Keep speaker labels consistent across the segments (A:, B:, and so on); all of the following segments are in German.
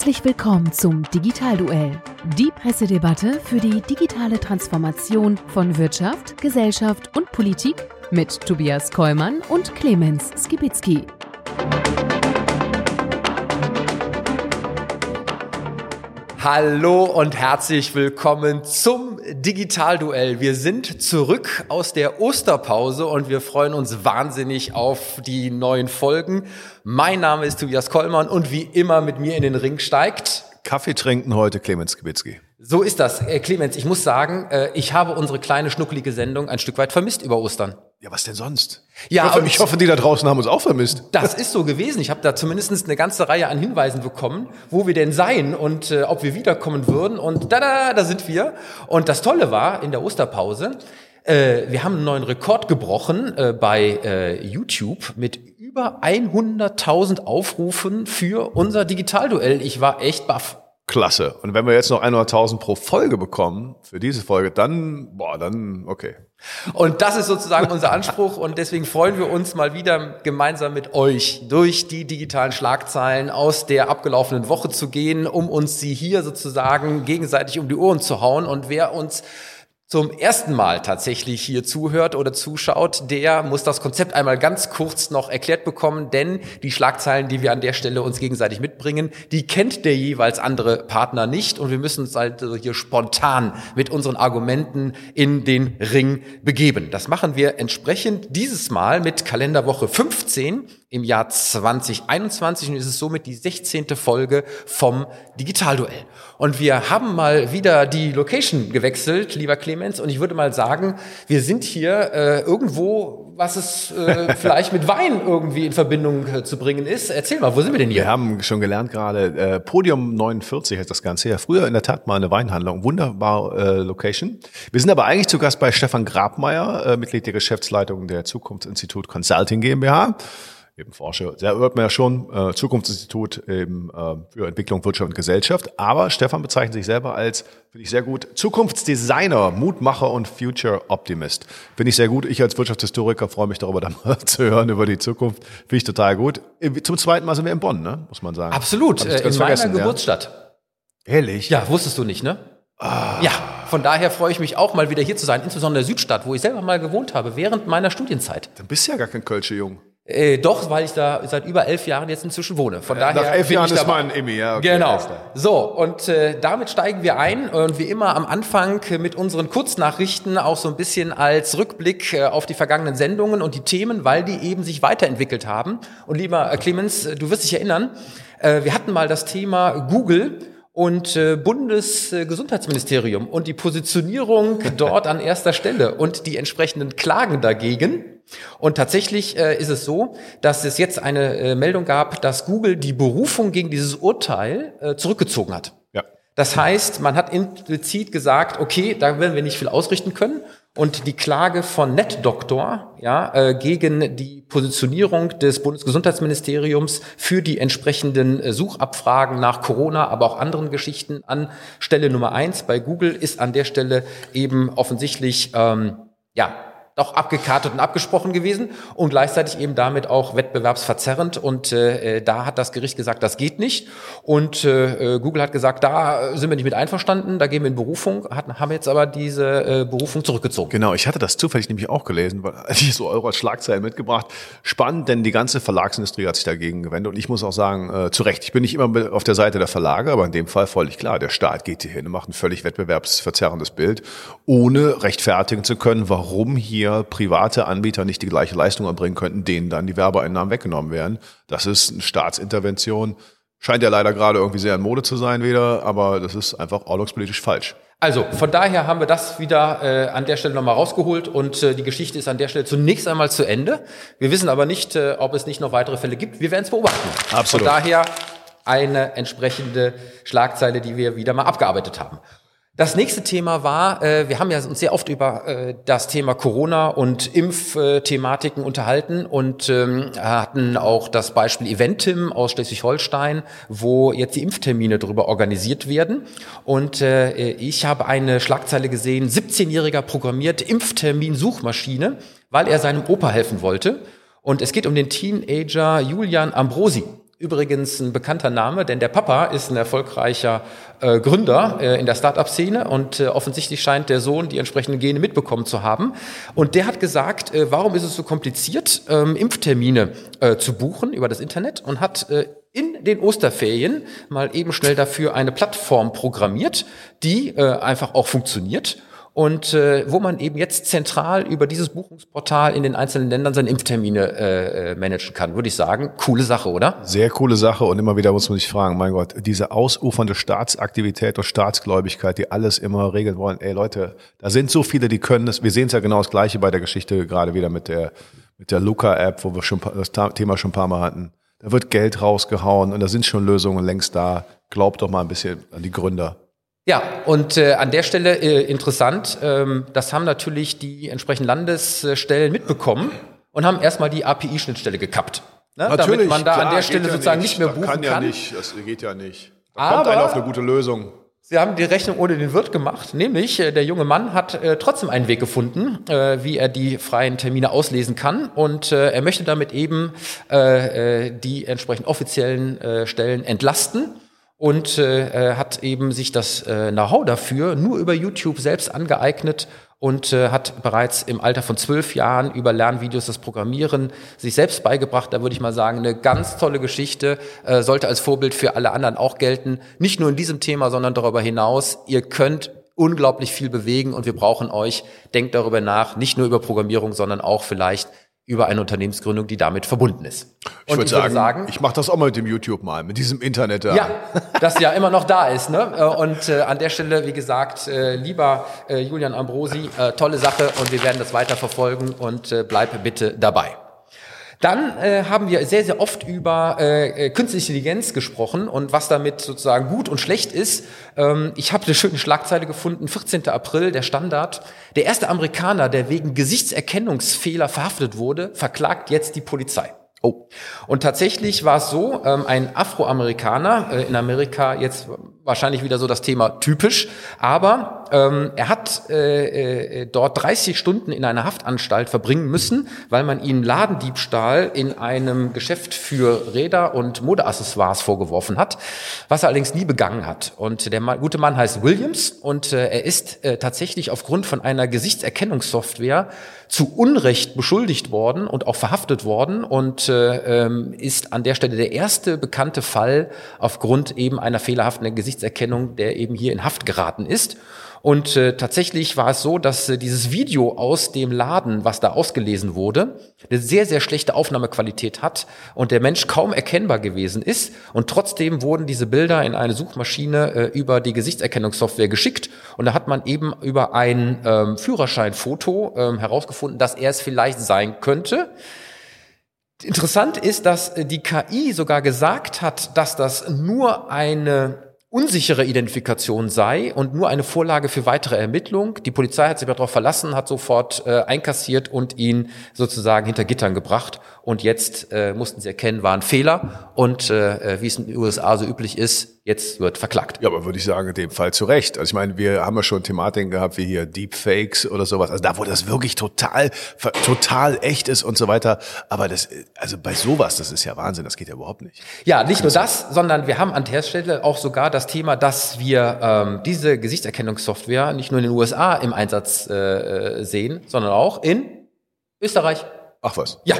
A: Herzlich willkommen zum Digitalduell, die Pressedebatte für die digitale Transformation von Wirtschaft, Gesellschaft und Politik mit Tobias Kollmann und Clemens Skibitzky.
B: Hallo und herzlich willkommen zum Digitalduell. Wir sind zurück aus der Osterpause und wir freuen uns wahnsinnig auf die neuen Folgen. Mein Name ist Tobias Kollmann und wie immer mit mir in den Ring steigt
C: Kaffee trinken heute Clemens Kibitzki.
B: So ist das. Äh, Clemens, ich muss sagen, äh, ich habe unsere kleine schnuckelige Sendung ein Stück weit vermisst über Ostern.
C: Ja, was denn sonst?
B: Ja,
C: ich hoffe, ich hoffe, die da draußen haben uns auch vermisst.
B: Das ist so gewesen. Ich habe da zumindest eine ganze Reihe an Hinweisen bekommen, wo wir denn seien und äh, ob wir wiederkommen würden. Und da, da, da sind wir. Und das Tolle war in der Osterpause, äh, wir haben einen neuen Rekord gebrochen äh, bei äh, YouTube mit über 100.000 Aufrufen für unser Digitalduell. Ich war echt baff.
C: Klasse. Und wenn wir jetzt noch 100.000 pro Folge bekommen für diese Folge, dann, boah, dann, okay.
B: Und das ist sozusagen unser Anspruch und deswegen freuen wir uns mal wieder gemeinsam mit euch durch die digitalen Schlagzeilen aus der abgelaufenen Woche zu gehen, um uns sie hier sozusagen gegenseitig um die Ohren zu hauen. Und wer uns zum ersten Mal tatsächlich hier zuhört oder zuschaut, der muss das Konzept einmal ganz kurz noch erklärt bekommen, denn die Schlagzeilen, die wir an der Stelle uns gegenseitig mitbringen, die kennt der jeweils andere Partner nicht und wir müssen uns halt hier spontan mit unseren Argumenten in den Ring begeben. Das machen wir entsprechend dieses Mal mit Kalenderwoche 15 im Jahr 2021 und ist es somit die 16. Folge vom Digitalduell. Und wir haben mal wieder die Location gewechselt, lieber Clemens, und ich würde mal sagen, wir sind hier äh, irgendwo, was es äh, vielleicht mit Wein irgendwie in Verbindung äh, zu bringen ist. Erzähl mal, wo sind wir denn hier?
C: Wir haben schon gelernt gerade, äh, Podium 49 heißt das Ganze ja. Früher in der Tat mal eine Weinhandlung, wunderbar äh, Location. Wir sind aber eigentlich zu Gast bei Stefan Grabmeier, äh, Mitglied der Geschäftsleitung der Zukunftsinstitut Consulting GmbH eben Forscher. Da hört man ja schon, äh, Zukunftsinstitut eben äh, für Entwicklung, Wirtschaft und Gesellschaft. Aber Stefan bezeichnet sich selber als, finde ich sehr gut, Zukunftsdesigner, Mutmacher und Future Optimist. Finde ich sehr gut. Ich als Wirtschaftshistoriker freue mich darüber, dann mal zu hören über die Zukunft. Finde ich total gut. Zum zweiten Mal sind wir in Bonn, ne? muss man sagen.
B: Absolut, äh, in meiner Geburtsstadt.
C: Ja? Ehrlich?
B: Ja, wusstest du nicht, ne? Ah. Ja, von daher freue ich mich auch mal wieder hier zu sein, insbesondere in der Südstadt, wo ich selber mal gewohnt habe, während meiner Studienzeit.
C: Dann bist du ja gar kein Kölsche Jung.
B: Äh, doch, weil ich da seit über elf Jahren jetzt inzwischen wohne. Von daher
C: Nach elf Jahren ist man Emmy, ja.
B: Okay, genau. So, und äh, damit steigen wir ein und wie immer am Anfang mit unseren Kurznachrichten auch so ein bisschen als Rückblick äh, auf die vergangenen Sendungen und die Themen, weil die eben sich weiterentwickelt haben. Und lieber äh, Clemens, du wirst dich erinnern, äh, wir hatten mal das Thema Google und äh, Bundesgesundheitsministerium und die Positionierung dort an erster Stelle und die entsprechenden Klagen dagegen. Und tatsächlich äh, ist es so, dass es jetzt eine äh, Meldung gab, dass Google die Berufung gegen dieses Urteil äh, zurückgezogen hat.
C: Ja.
B: Das heißt, man hat implizit gesagt, okay, da werden wir nicht viel ausrichten können. Und die Klage von NetDoctor ja, äh, gegen die Positionierung des Bundesgesundheitsministeriums für die entsprechenden äh, Suchabfragen nach Corona, aber auch anderen Geschichten an Stelle Nummer eins bei Google ist an der Stelle eben offensichtlich ähm, ja auch abgekartet und abgesprochen gewesen und gleichzeitig eben damit auch wettbewerbsverzerrend. Und äh, äh, da hat das Gericht gesagt, das geht nicht. Und äh, äh, Google hat gesagt, da sind wir nicht mit einverstanden, da gehen wir in Berufung, hatten, haben jetzt aber diese äh, Berufung zurückgezogen.
C: Genau, ich hatte das zufällig nämlich auch gelesen, weil ich so eure Schlagzeilen mitgebracht. Spannend, denn die ganze Verlagsindustrie hat sich dagegen gewendet. Und ich muss auch sagen, äh, zu Recht, ich bin nicht immer auf der Seite der Verlage, aber in dem Fall völlig klar, der Staat geht hier hin und macht ein völlig wettbewerbsverzerrendes Bild, ohne rechtfertigen zu können, warum hier hier private Anbieter nicht die gleiche Leistung erbringen könnten, denen dann die Werbeeinnahmen weggenommen werden. Das ist eine Staatsintervention. Scheint ja leider gerade irgendwie sehr in Mode zu sein wieder, aber das ist einfach ordnungspolitisch falsch.
B: Also von daher haben wir das wieder äh, an der Stelle nochmal rausgeholt und äh, die Geschichte ist an der Stelle zunächst einmal zu Ende. Wir wissen aber nicht, äh, ob es nicht noch weitere Fälle gibt. Wir werden es beobachten.
C: Absolut.
B: Von daher eine entsprechende Schlagzeile, die wir wieder mal abgearbeitet haben. Das nächste Thema war, äh, wir haben ja uns sehr oft über äh, das Thema Corona und Impfthematiken unterhalten und ähm, hatten auch das Beispiel Eventim aus Schleswig-Holstein, wo jetzt die Impftermine darüber organisiert werden. Und äh, ich habe eine Schlagzeile gesehen, 17-Jähriger programmiert Impftermin-Suchmaschine, weil er seinem Opa helfen wollte. Und es geht um den Teenager Julian Ambrosi. Übrigens ein bekannter Name, denn der Papa ist ein erfolgreicher äh, Gründer äh, in der Startup-Szene und äh, offensichtlich scheint der Sohn die entsprechenden Gene mitbekommen zu haben. Und der hat gesagt, äh, warum ist es so kompliziert, ähm, Impftermine äh, zu buchen über das Internet und hat äh, in den Osterferien mal eben schnell dafür eine Plattform programmiert, die einfach auch funktioniert und äh, wo man eben jetzt zentral über dieses Buchungsportal in den einzelnen Ländern seine Impftermine äh, äh, managen kann, würde ich sagen. Coole Sache, oder?
C: Sehr coole Sache und immer wieder muss man sich fragen, mein Gott, diese ausufernde Staatsaktivität und Staatsgläubigkeit, die alles immer regeln wollen. Ey Leute, da sind so viele, die können es. Wir sehen es ja genau das Gleiche bei der Geschichte gerade wieder mit der mit der Luca-App, wo wir schon das Thema schon ein paar Mal hatten. Da wird Geld rausgehauen und da sind schon Lösungen längst da. Glaubt doch mal ein bisschen an die Gründer.
B: Ja, und äh, an der Stelle äh, interessant, ähm, das haben natürlich die entsprechenden Landesstellen mitbekommen und haben erstmal die API-Schnittstelle gekappt.
C: Ne? Natürlich,
B: damit man da
C: klar,
B: an der Stelle
C: ja
B: sozusagen
C: nicht,
B: nicht mehr buchen
C: kann.
B: kann.
C: ja nicht, das geht ja nicht. Da
B: Aber-
C: kommt einer auf eine gute Lösung.
B: Sie haben die Rechnung ohne den Wirt gemacht, nämlich äh, der junge Mann hat äh, trotzdem einen Weg gefunden, äh, wie er die freien Termine auslesen kann und äh, er möchte damit eben äh, die entsprechend offiziellen Stellen entlasten und äh, äh, hat eben sich das äh, Know-how dafür nur über YouTube selbst angeeignet und äh, hat bereits im Alter von zwölf Jahren über Lernvideos das Programmieren sich selbst beigebracht. Da würde ich mal sagen, eine ganz tolle Geschichte, äh, sollte als Vorbild für alle anderen auch gelten. Nicht nur in diesem Thema, sondern darüber hinaus. Ihr könnt unglaublich viel bewegen und wir brauchen euch. Denkt darüber nach, nicht nur über Programmierung, sondern auch vielleicht über eine Unternehmensgründung, die damit verbunden ist.
C: Ich würde sagen, ich mache das auch mal mit dem YouTube mal, mit diesem Internet da.
B: Ja, das ja immer noch da ist. Ne? Äh, Und äh, an der Stelle, wie gesagt, äh, lieber äh, Julian Ambrosi, äh, tolle Sache und wir werden das weiter verfolgen und äh, bleib bitte dabei. Dann äh, haben wir sehr, sehr oft über äh, äh, künstliche Intelligenz gesprochen und was damit sozusagen gut und schlecht ist. Ähm, ich habe eine schöne Schlagzeile gefunden, 14. April, der Standard. Der erste Amerikaner, der wegen Gesichtserkennungsfehler verhaftet wurde, verklagt jetzt die Polizei. Oh. Und tatsächlich war es so, ähm, ein Afroamerikaner, äh, in Amerika jetzt wahrscheinlich wieder so das Thema typisch, aber ähm, er hat äh, äh, dort 30 Stunden in einer Haftanstalt verbringen müssen, weil man ihm Ladendiebstahl in einem Geschäft für Räder und Modeaccessoires vorgeworfen hat, was er allerdings nie begangen hat. Und der gute Mann heißt Williams und äh, er ist äh, tatsächlich aufgrund von einer Gesichtserkennungssoftware zu Unrecht beschuldigt worden und auch verhaftet worden und äh, ähm, ist an der Stelle der erste bekannte Fall aufgrund eben einer fehlerhaften Gesichtserkennung, der eben hier in Haft geraten ist. Und äh, tatsächlich war es so, dass äh, dieses Video aus dem Laden, was da ausgelesen wurde, eine sehr, sehr schlechte Aufnahmequalität hat und der Mensch kaum erkennbar gewesen ist. Und trotzdem wurden diese Bilder in eine Suchmaschine äh, über die Gesichtserkennungssoftware geschickt. Und da hat man eben über ein ähm, Führerscheinfoto ähm, herausgefunden, dass er es vielleicht sein könnte. Interessant ist, dass äh, die KI sogar gesagt hat, dass das nur eine unsichere Identifikation sei und nur eine Vorlage für weitere Ermittlung. Die Polizei hat sich darauf verlassen, hat sofort äh, einkassiert und ihn sozusagen hinter Gittern gebracht. Und jetzt äh, mussten sie erkennen, war ein Fehler. Und äh, wie es in den USA so üblich ist, jetzt wird verklagt.
C: Ja, aber würde ich sagen, in dem Fall zu Recht. Also ich meine, wir haben ja schon Thematiken gehabt wie hier Deepfakes oder sowas. Also da, wo das wirklich total, total echt ist und so weiter. Aber das, also bei sowas, das ist ja Wahnsinn. Das geht ja überhaupt nicht.
B: Ja, nicht nur das, sondern wir haben an der Stelle auch sogar das Thema, dass wir ähm, diese Gesichtserkennungssoftware nicht nur in den USA im Einsatz äh, sehen, sondern auch in Österreich.
C: Ach was.
B: Ja,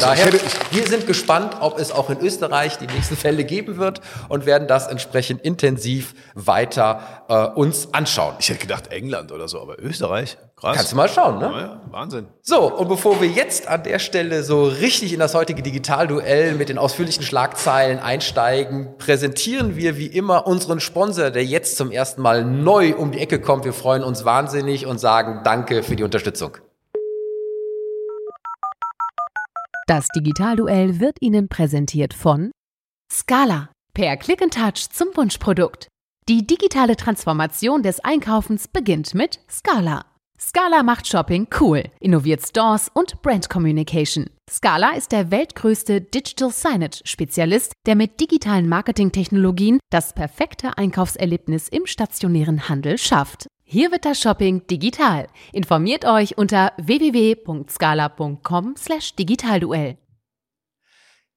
B: von
C: Also
B: daher, wir sind gespannt, ob es auch in Österreich die nächsten Fälle geben wird und werden das entsprechend intensiv weiter äh, uns anschauen.
C: Ich hätte gedacht England oder so, aber Österreich? Krass.
B: Kannst du mal schauen, ne?
C: Ja, Wahnsinn.
B: So, und bevor wir jetzt an der Stelle so richtig in das heutige Digitalduell mit den ausführlichen Schlagzeilen einsteigen, präsentieren wir wie immer unseren Sponsor, der jetzt zum ersten Mal neu um die Ecke kommt. Wir freuen uns wahnsinnig und sagen Danke für die Unterstützung.
A: Das Digitalduell wird Ihnen präsentiert von Scala. Per Click and Touch zum Wunschprodukt. Die digitale Transformation des Einkaufens beginnt mit Scala. Scala macht Shopping cool, innoviert Stores und Brand Communication. Scala ist der weltgrößte Digital Signage Spezialist, der mit digitalen Marketingtechnologien das perfekte Einkaufserlebnis im stationären Handel schafft. Hier wird das Shopping digital. Informiert euch unter www.scala.com/digitalduell.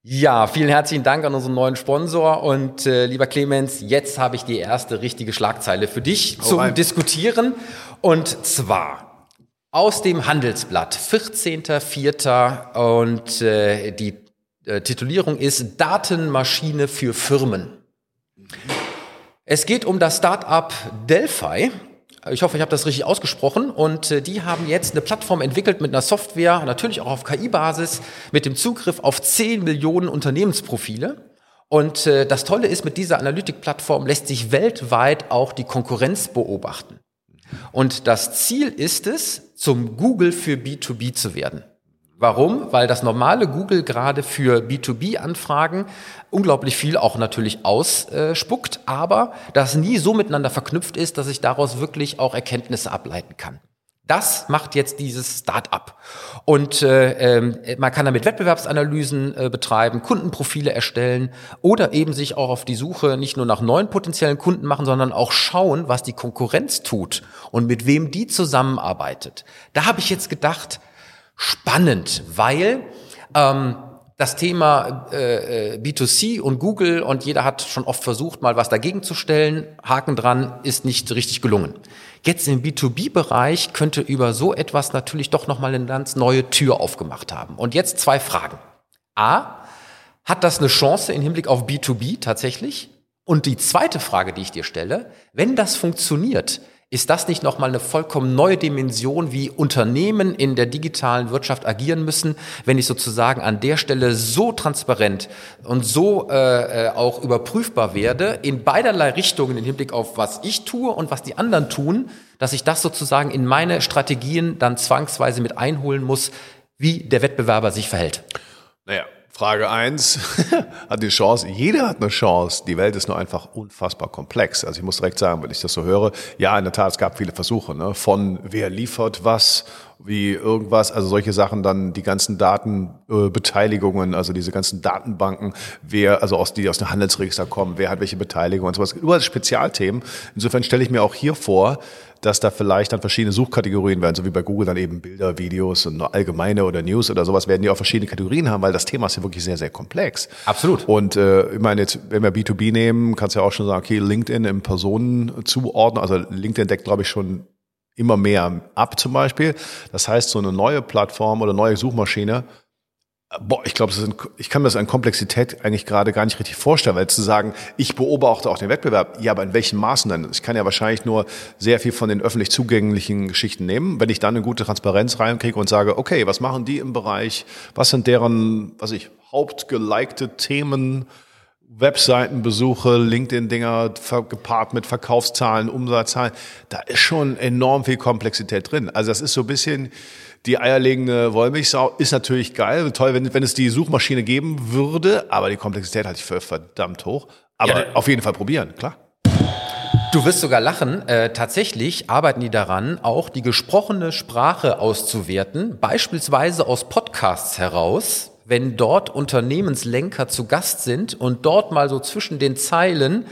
B: Ja, vielen herzlichen Dank an unseren neuen Sponsor und äh, lieber Clemens, jetzt habe ich die erste richtige Schlagzeile für dich
C: Hau
B: zum
C: rein.
B: Diskutieren und zwar aus dem Handelsblatt, 14.04. und äh, die äh, Titulierung ist Datenmaschine für Firmen. Es geht um das Startup Delphi. Ich hoffe, ich habe das richtig ausgesprochen. Und äh, die haben jetzt eine Plattform entwickelt mit einer Software, natürlich auch auf KI-Basis, mit dem Zugriff auf 10 Millionen Unternehmensprofile. Und äh, das Tolle ist, mit dieser Analytik-Plattform lässt sich weltweit auch die Konkurrenz beobachten. Und das Ziel ist es, zum Google für B2B zu werden. Warum? Weil das normale Google gerade für B2B-Anfragen unglaublich viel auch natürlich ausspuckt, aber das nie so miteinander verknüpft ist, dass ich daraus wirklich auch Erkenntnisse ableiten kann. Das macht jetzt dieses Start-up. Und äh, äh, man kann damit Wettbewerbsanalysen äh, betreiben, Kundenprofile erstellen oder eben sich auch auf die Suche nicht nur nach neuen potenziellen Kunden machen, sondern auch schauen, was die Konkurrenz tut und mit wem die zusammenarbeitet. Da habe ich jetzt gedacht, spannend, weil ähm, das Thema äh, B2C und Google und jeder hat schon oft versucht, mal was dagegen zu stellen. Haken dran ist nicht richtig gelungen. Jetzt im B2B-Bereich könnte über so etwas natürlich doch nochmal eine ganz neue Tür aufgemacht haben. Und jetzt zwei Fragen. A, hat das eine Chance im Hinblick auf B2B tatsächlich? Und die zweite Frage, die ich dir stelle, wenn das funktioniert, ist das nicht nochmal eine vollkommen neue Dimension, wie Unternehmen in der digitalen Wirtschaft agieren müssen, wenn ich sozusagen an der Stelle so transparent und so äh, äh, auch überprüfbar werde, in beiderlei Richtungen im Hinblick auf was ich tue und was die anderen tun, dass ich das sozusagen in meine Strategien dann zwangsweise mit einholen muss, wie der Wettbewerber sich verhält.
C: Naja, Frage eins hat die Chance, jeder hat eine Chance. Die Welt ist nur einfach unfassbar komplex. Also ich muss direkt sagen, wenn ich das so höre, ja, in der Tat, es gab viele Versuche, ne? von wer liefert was, wie irgendwas, also solche Sachen, dann die ganzen Datenbeteiligungen, äh, also diese ganzen Datenbanken, wer, also aus die aus dem Handelsregister kommen, wer hat welche Beteiligung und sowas, überall Spezialthemen. Insofern stelle ich mir auch hier vor, dass da vielleicht dann verschiedene Suchkategorien werden, so wie bei Google dann eben Bilder, Videos und allgemeine oder News oder sowas, werden die auch verschiedene Kategorien haben, weil das Thema ist ja wirklich sehr, sehr komplex.
B: Absolut.
C: Und äh, ich meine, jetzt, wenn wir B2B nehmen, kannst du ja auch schon sagen, okay, LinkedIn im Personen zuordnen. Also LinkedIn deckt, glaube ich, schon immer mehr ab zum Beispiel. Das heißt, so eine neue Plattform oder neue Suchmaschine Boah, ich glaube, ich kann mir das an Komplexität eigentlich gerade gar nicht richtig vorstellen, weil zu sagen, ich beobachte auch den Wettbewerb, ja, aber in welchen Maßen denn? Ich kann ja wahrscheinlich nur sehr viel von den öffentlich zugänglichen Geschichten nehmen. Wenn ich dann eine gute Transparenz reinkriege und sage, okay, was machen die im Bereich, was sind deren, was ich, hauptgelikte Themen, Webseitenbesuche, LinkedIn-Dinger gepaart mit Verkaufszahlen, Umsatzzahlen, da ist schon enorm viel Komplexität drin. Also das ist so ein bisschen, die eierlegende Wollmilchsau ist natürlich geil, toll, wenn, wenn es die Suchmaschine geben würde, aber die Komplexität halte ich für verdammt hoch. Aber ja, auf jeden Fall probieren, klar.
B: Du wirst sogar lachen. Äh, tatsächlich arbeiten die daran, auch die gesprochene Sprache auszuwerten, beispielsweise aus Podcasts heraus, wenn dort Unternehmenslenker zu Gast sind und dort mal so zwischen den Zeilen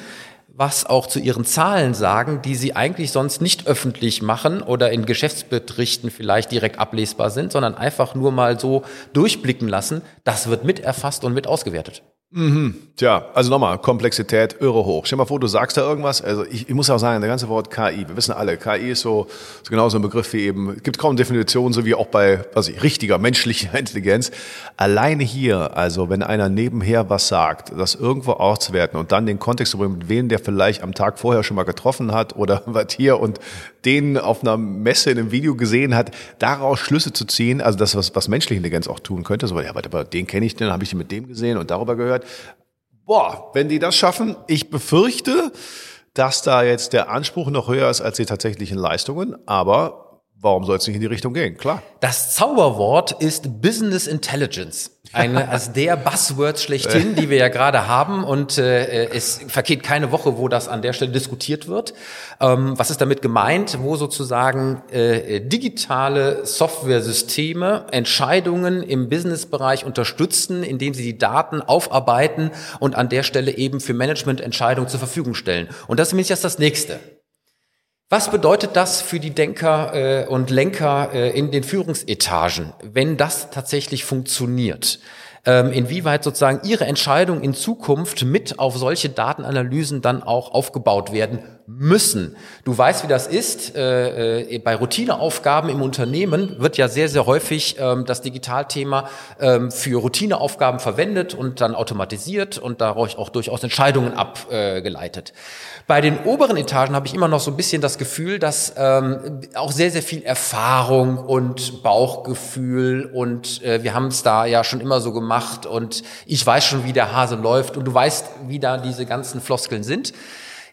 B: was auch zu ihren Zahlen sagen, die sie eigentlich sonst nicht öffentlich machen oder in Geschäftsberichten vielleicht direkt ablesbar sind, sondern einfach nur mal so durchblicken lassen. Das wird mit erfasst und mit ausgewertet.
C: Mhm. Tja, also nochmal, Komplexität irre hoch. Stell dir mal vor, du sagst da irgendwas. Also ich, ich muss auch sagen, der ganze Wort KI, wir wissen alle, KI ist so, so genau so ein Begriff wie eben, es gibt kaum Definitionen, so wie auch bei, was ich, richtiger menschlicher Intelligenz. Alleine hier, also wenn einer nebenher was sagt, das irgendwo auszuwerten und dann den Kontext zu bringen, mit wem der vielleicht am Tag vorher schon mal getroffen hat oder was hier und den auf einer Messe in einem Video gesehen hat, daraus Schlüsse zu ziehen, also das, was, was menschliche Intelligenz auch tun könnte, so, ja, aber den kenne ich, den habe ich mit dem gesehen und darüber gehört. Boah, wenn die das schaffen, ich befürchte, dass da jetzt der Anspruch noch höher ist als die tatsächlichen Leistungen, aber warum soll es nicht in die Richtung gehen? Klar.
B: Das Zauberwort ist Business Intelligence. Eine als der Buzzwords schlechthin, die wir ja gerade haben. Und äh, es vergeht keine Woche, wo das an der Stelle diskutiert wird. Ähm, was ist damit gemeint? Wo sozusagen äh, digitale Softwaresysteme Entscheidungen im Businessbereich unterstützen, indem sie die Daten aufarbeiten und an der Stelle eben für Managemententscheidungen zur Verfügung stellen. Und das ist jetzt das Nächste. Was bedeutet das für die Denker äh, und Lenker äh, in den Führungsetagen, wenn das tatsächlich funktioniert? ähm, inwieweit sozusagen ihre Entscheidungen in Zukunft mit auf solche Datenanalysen dann auch aufgebaut werden müssen. Du weißt, wie das ist. Äh, äh, bei Routineaufgaben im Unternehmen wird ja sehr, sehr häufig ähm, das Digitalthema ähm, für Routineaufgaben verwendet und dann automatisiert und daraus auch durchaus Entscheidungen abgeleitet. Bei den oberen Etagen habe ich immer noch so ein bisschen das Gefühl, dass ähm, auch sehr, sehr viel Erfahrung und Bauchgefühl und äh, wir haben es da ja schon immer so gemacht und ich weiß schon, wie der Hase läuft und du weißt, wie da diese ganzen Floskeln sind.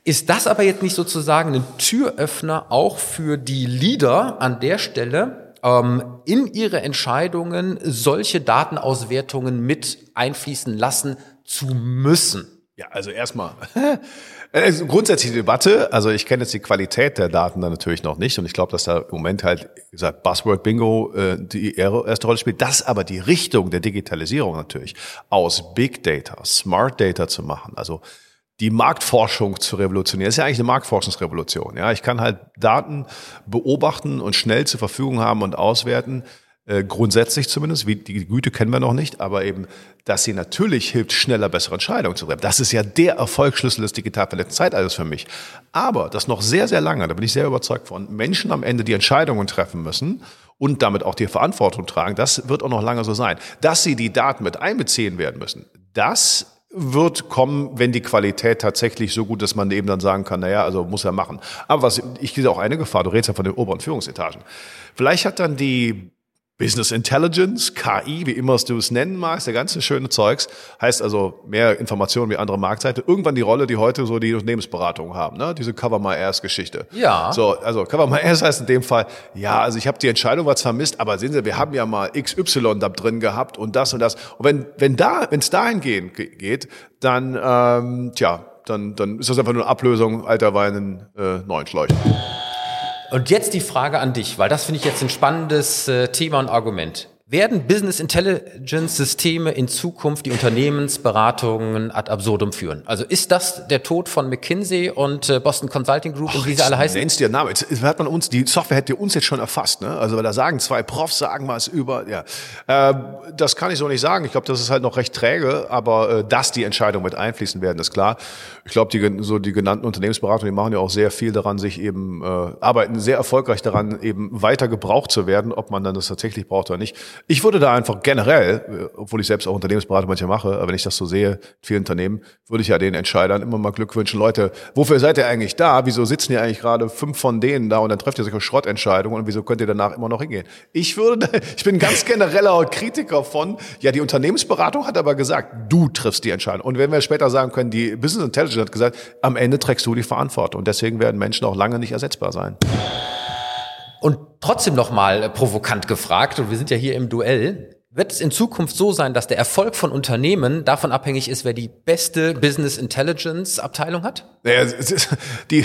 B: Ist das aber jetzt nicht sozusagen ein Türöffner auch für die Leader an der Stelle, ähm, in ihre Entscheidungen solche Datenauswertungen mit einfließen lassen zu müssen?
C: Ja, also erstmal Äh, grundsätzlich die Debatte, also ich kenne jetzt die Qualität der Daten da natürlich noch nicht und ich glaube, dass da im Moment halt, wie gesagt, Buzzword Bingo äh, die erste Rolle spielt, das aber die Richtung der Digitalisierung natürlich aus Big Data, Smart Data zu machen, also die Marktforschung zu revolutionieren. Das ist ja eigentlich eine Marktforschungsrevolution. Ja, ich kann halt Daten beobachten und schnell zur Verfügung haben und auswerten äh, grundsätzlich zumindest, wie die Güte kennen wir noch nicht, aber eben, dass sie natürlich hilft, schneller bessere Entscheidungen zu treffen. Das ist ja der Erfolgsschlüssel des digital vernetzten Zeitalters für mich. Aber dass noch sehr, sehr lange, da bin ich sehr überzeugt von, Menschen am Ende die Entscheidungen treffen müssen und damit auch die Verantwortung tragen, das wird auch noch lange so sein. Dass sie die Daten mit einbeziehen werden müssen, das wird kommen, wenn die Qualität tatsächlich so gut ist, dass man eben dann sagen kann, naja, also muss er machen. Aber was, ich sehe auch eine Gefahr, du redest ja von den oberen Führungsetagen. Vielleicht hat dann die Business Intelligence, KI, wie immer du es nennen magst, der ganze schöne Zeugs, heißt also mehr Informationen wie andere Marktseite. Irgendwann die Rolle, die heute so die Unternehmensberatung haben, ne? diese Cover My Ass Geschichte.
B: Ja.
C: So, also Cover My Ass heißt in dem Fall, ja, also ich habe die Entscheidung was vermisst, aber sehen Sie, wir haben ja mal XY da drin gehabt und das und das. Und wenn wenn da, wenn es dahin gehen, geht, dann ähm, tja, dann dann ist das einfach nur eine Ablösung alter Weinen äh, neuen Schläuchen.
B: Und jetzt die Frage an dich, weil das finde ich jetzt ein spannendes äh, Thema und Argument. Werden Business Intelligence Systeme in Zukunft die Unternehmensberatungen ad absurdum führen? Also ist das der Tod von McKinsey und äh, Boston Consulting Group
C: Ach,
B: und wie sie alle heißen?
C: Nennst dir. Jetzt, jetzt hat man uns, die Software hätte uns jetzt schon erfasst, ne? Also, weil da sagen zwei Profs, sagen was über, ja. Äh, das kann ich so nicht sagen. Ich glaube, das ist halt noch recht träge, aber äh, dass die Entscheidungen mit einfließen werden, ist klar. Ich glaube, die, so die genannten Unternehmensberatungen, die machen ja auch sehr viel daran, sich eben, äh, arbeiten sehr erfolgreich daran, eben weiter gebraucht zu werden, ob man dann das tatsächlich braucht oder nicht. Ich würde da einfach generell, äh, obwohl ich selbst auch Unternehmensberatung manchmal mache, aber wenn ich das so sehe, vielen Unternehmen, würde ich ja den Entscheidern immer mal Glück wünschen. Leute, wofür seid ihr eigentlich da? Wieso sitzen ihr eigentlich gerade fünf von denen da und dann trefft ihr solche Schrottentscheidungen und wieso könnt ihr danach immer noch hingehen? Ich würde, ich bin ganz genereller Kritiker von, ja, die Unternehmensberatung hat aber gesagt, du triffst die Entscheidung. Und wenn wir später sagen können, die Business Intelligence hat gesagt, am Ende trägst du die Verantwortung. Und deswegen werden Menschen auch lange nicht ersetzbar sein.
B: Und trotzdem nochmal äh, provokant gefragt, und wir sind ja hier im Duell, wird es in Zukunft so sein, dass der Erfolg von Unternehmen davon abhängig ist, wer die beste Business Intelligence Abteilung hat?
C: Naja, die,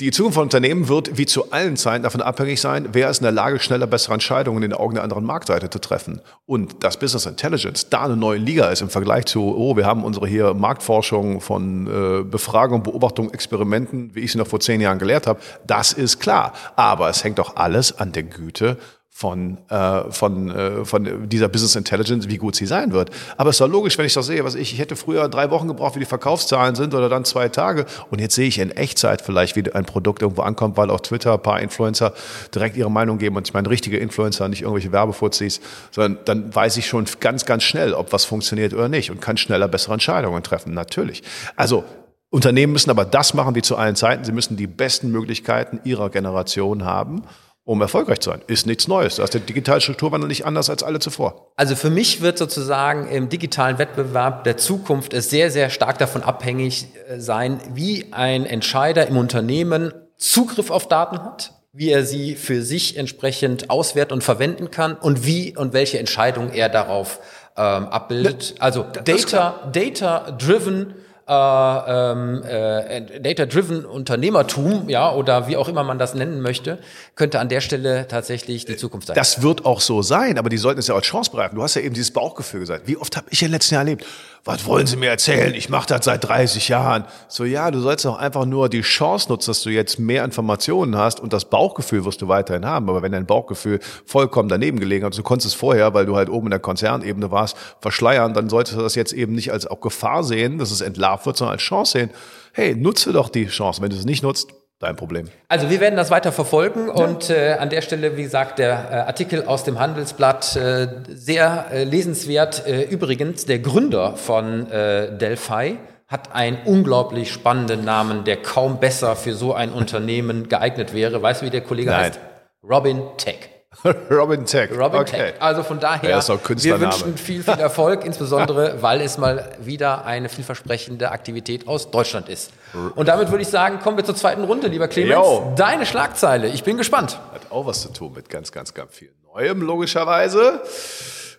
C: die Zukunft von Unternehmen wird wie zu allen Zeiten davon abhängig sein, wer ist in der Lage, schneller bessere Entscheidungen in den Augen der anderen Marktseite zu treffen. Und dass Business Intelligence da eine neue Liga ist im Vergleich zu, oh, wir haben unsere hier Marktforschung von äh, Befragung, Beobachtung, Experimenten, wie ich sie noch vor zehn Jahren gelehrt habe, das ist klar. Aber es hängt doch alles an der Güte von, äh, von, äh, von dieser Business Intelligence, wie gut sie sein wird. Aber es ist doch logisch, wenn ich das sehe, was ich, ich hätte früher drei Wochen gebraucht, wie die Verkaufszahlen sind oder dann zwei Tage. Und jetzt sehe ich in Echtzeit vielleicht, wie ein Produkt irgendwo ankommt, weil auf Twitter ein paar Influencer direkt ihre Meinung geben. Und ich meine, richtige Influencer, nicht irgendwelche Werbefuzis, sondern dann weiß ich schon ganz, ganz schnell, ob was funktioniert oder nicht und kann schneller bessere Entscheidungen treffen. Natürlich. Also, Unternehmen müssen aber das machen wie zu allen Zeiten. Sie müssen die besten Möglichkeiten ihrer Generation haben um erfolgreich zu sein. Ist nichts Neues. Da ist der digitale Strukturwandel nicht anders als alle zuvor.
B: Also für mich wird sozusagen im digitalen Wettbewerb der Zukunft es sehr, sehr stark davon abhängig äh, sein, wie ein Entscheider im Unternehmen Zugriff auf Daten hat, wie er sie für sich entsprechend auswerten und verwenden kann und wie und welche Entscheidungen er darauf ähm, abbildet. Also Data, Data-driven äh, ähm, äh, Data-Driven Unternehmertum, ja, oder wie auch immer man das nennen möchte, könnte an der Stelle tatsächlich die Zukunft sein.
C: Das wird auch so sein, aber die sollten es ja als Chance begreifen. Du hast ja eben dieses Bauchgefühl gesagt. Wie oft habe ich in den letzten Jahren erlebt? Was wollen Sie mir erzählen? Ich mache das seit 30 Jahren. So, ja, du sollst doch einfach nur die Chance nutzen, dass du jetzt mehr Informationen hast und das Bauchgefühl wirst du weiterhin haben. Aber wenn dein Bauchgefühl vollkommen daneben gelegen hat, du konntest es vorher, weil du halt oben in der Konzernebene warst, verschleiern, dann solltest du das jetzt eben nicht als auch Gefahr sehen, dass es entlarvt wird, sondern als Chance sehen. Hey, nutze doch die Chance. Wenn du es nicht nutzt, dein Problem.
B: Also wir werden das weiter verfolgen ja. und äh, an der Stelle, wie gesagt, der äh, Artikel aus dem Handelsblatt äh, sehr äh, lesenswert. Äh, übrigens, der Gründer von äh, Delphi hat einen unglaublich spannenden Namen, der kaum besser für so ein Unternehmen geeignet wäre. Weißt du, wie der Kollege Nein. heißt? Robin Tech.
C: Robin Tech.
B: Robin okay. Tech. Also von daher, ja, wir wünschen viel, viel Erfolg, insbesondere weil es mal wieder eine vielversprechende Aktivität aus Deutschland ist. Und damit würde ich sagen, kommen wir zur zweiten Runde, lieber Clemens. Yo. Deine Schlagzeile, ich bin gespannt.
C: Hat auch was zu tun mit ganz, ganz, ganz viel Neuem, logischerweise.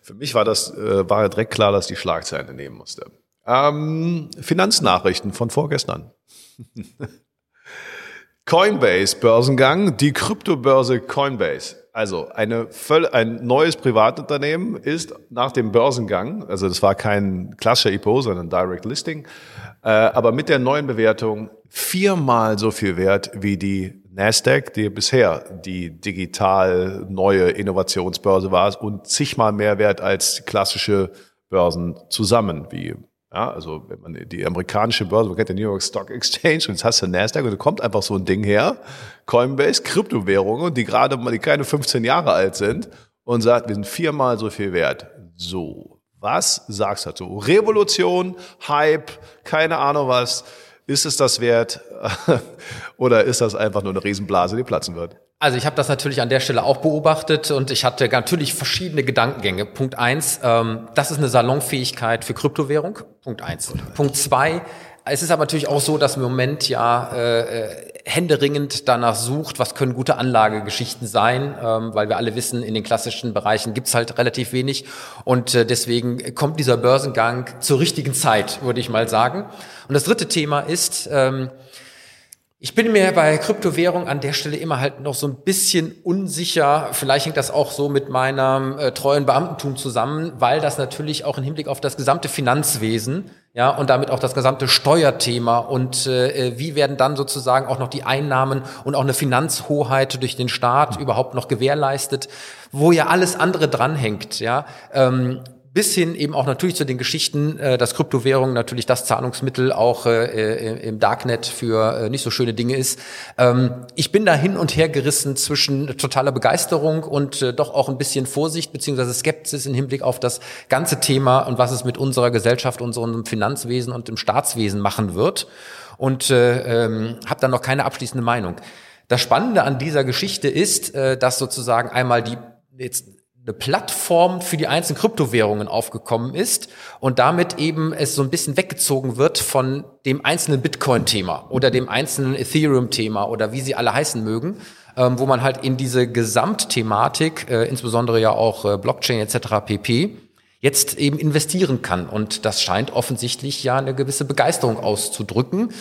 C: Für mich war das, äh, war direkt klar, dass ich die Schlagzeile nehmen musste. Ähm, Finanznachrichten von vorgestern. Coinbase Börsengang, die Kryptobörse Coinbase also eine ein neues Privatunternehmen ist nach dem Börsengang, also das war kein klassischer IPO, sondern Direct Listing, äh, aber mit der neuen Bewertung viermal so viel wert wie die Nasdaq, die bisher die digital neue Innovationsbörse war und zigmal mehr wert als klassische Börsen zusammen, wie ja, also wenn man die amerikanische Börse, man kennt den New York Stock Exchange und jetzt hast du Nasdaq und da kommt einfach so ein Ding her, Coinbase, Kryptowährungen, die gerade mal die keine 15 Jahre alt sind und sagt, wir sind viermal so viel wert. So, was sagst du dazu? Revolution, Hype, keine Ahnung was. Ist es das wert oder ist das einfach nur eine Riesenblase, die platzen wird?
B: Also ich habe das natürlich an der Stelle auch beobachtet und ich hatte natürlich verschiedene Gedankengänge. Punkt eins, ähm, das ist eine Salonfähigkeit für Kryptowährung. Punkt eins. Punkt zwei, es ist aber natürlich auch so, dass im Moment ja äh, äh, händeringend danach sucht, was können gute Anlagegeschichten sein, ähm, weil wir alle wissen, in den klassischen Bereichen gibt's halt relativ wenig und äh, deswegen kommt dieser Börsengang zur richtigen Zeit, würde ich mal sagen. Und das dritte Thema ist, ähm, ich bin mir bei Kryptowährung an der Stelle immer halt noch so ein bisschen unsicher. Vielleicht hängt das auch so mit meinem äh, treuen Beamtentum zusammen, weil das natürlich auch im Hinblick auf das gesamte Finanzwesen, ja, und damit auch das gesamte Steuerthema und äh, wie werden dann sozusagen auch noch die Einnahmen und auch eine Finanzhoheit durch den Staat überhaupt noch gewährleistet, wo ja alles andere dranhängt, ja. Ähm, bis hin eben auch natürlich zu den Geschichten, äh, dass Kryptowährung natürlich das Zahlungsmittel auch äh, im Darknet für äh, nicht so schöne Dinge ist. Ähm, ich bin da hin und her gerissen zwischen totaler Begeisterung und äh, doch auch ein bisschen Vorsicht beziehungsweise Skepsis im Hinblick auf das ganze Thema und was es mit unserer Gesellschaft, unserem Finanzwesen und dem Staatswesen machen wird. Und äh, ähm, habe dann noch keine abschließende Meinung. Das Spannende an dieser Geschichte ist, äh, dass sozusagen einmal die jetzt eine Plattform für die einzelnen Kryptowährungen aufgekommen ist und damit eben es so ein bisschen weggezogen wird von dem einzelnen Bitcoin-Thema oder dem einzelnen Ethereum-Thema oder wie sie alle heißen mögen, ähm, wo man halt in diese Gesamtthematik, äh, insbesondere ja auch äh, Blockchain etc. pp, jetzt eben investieren kann. Und das scheint offensichtlich ja eine gewisse Begeisterung auszudrücken.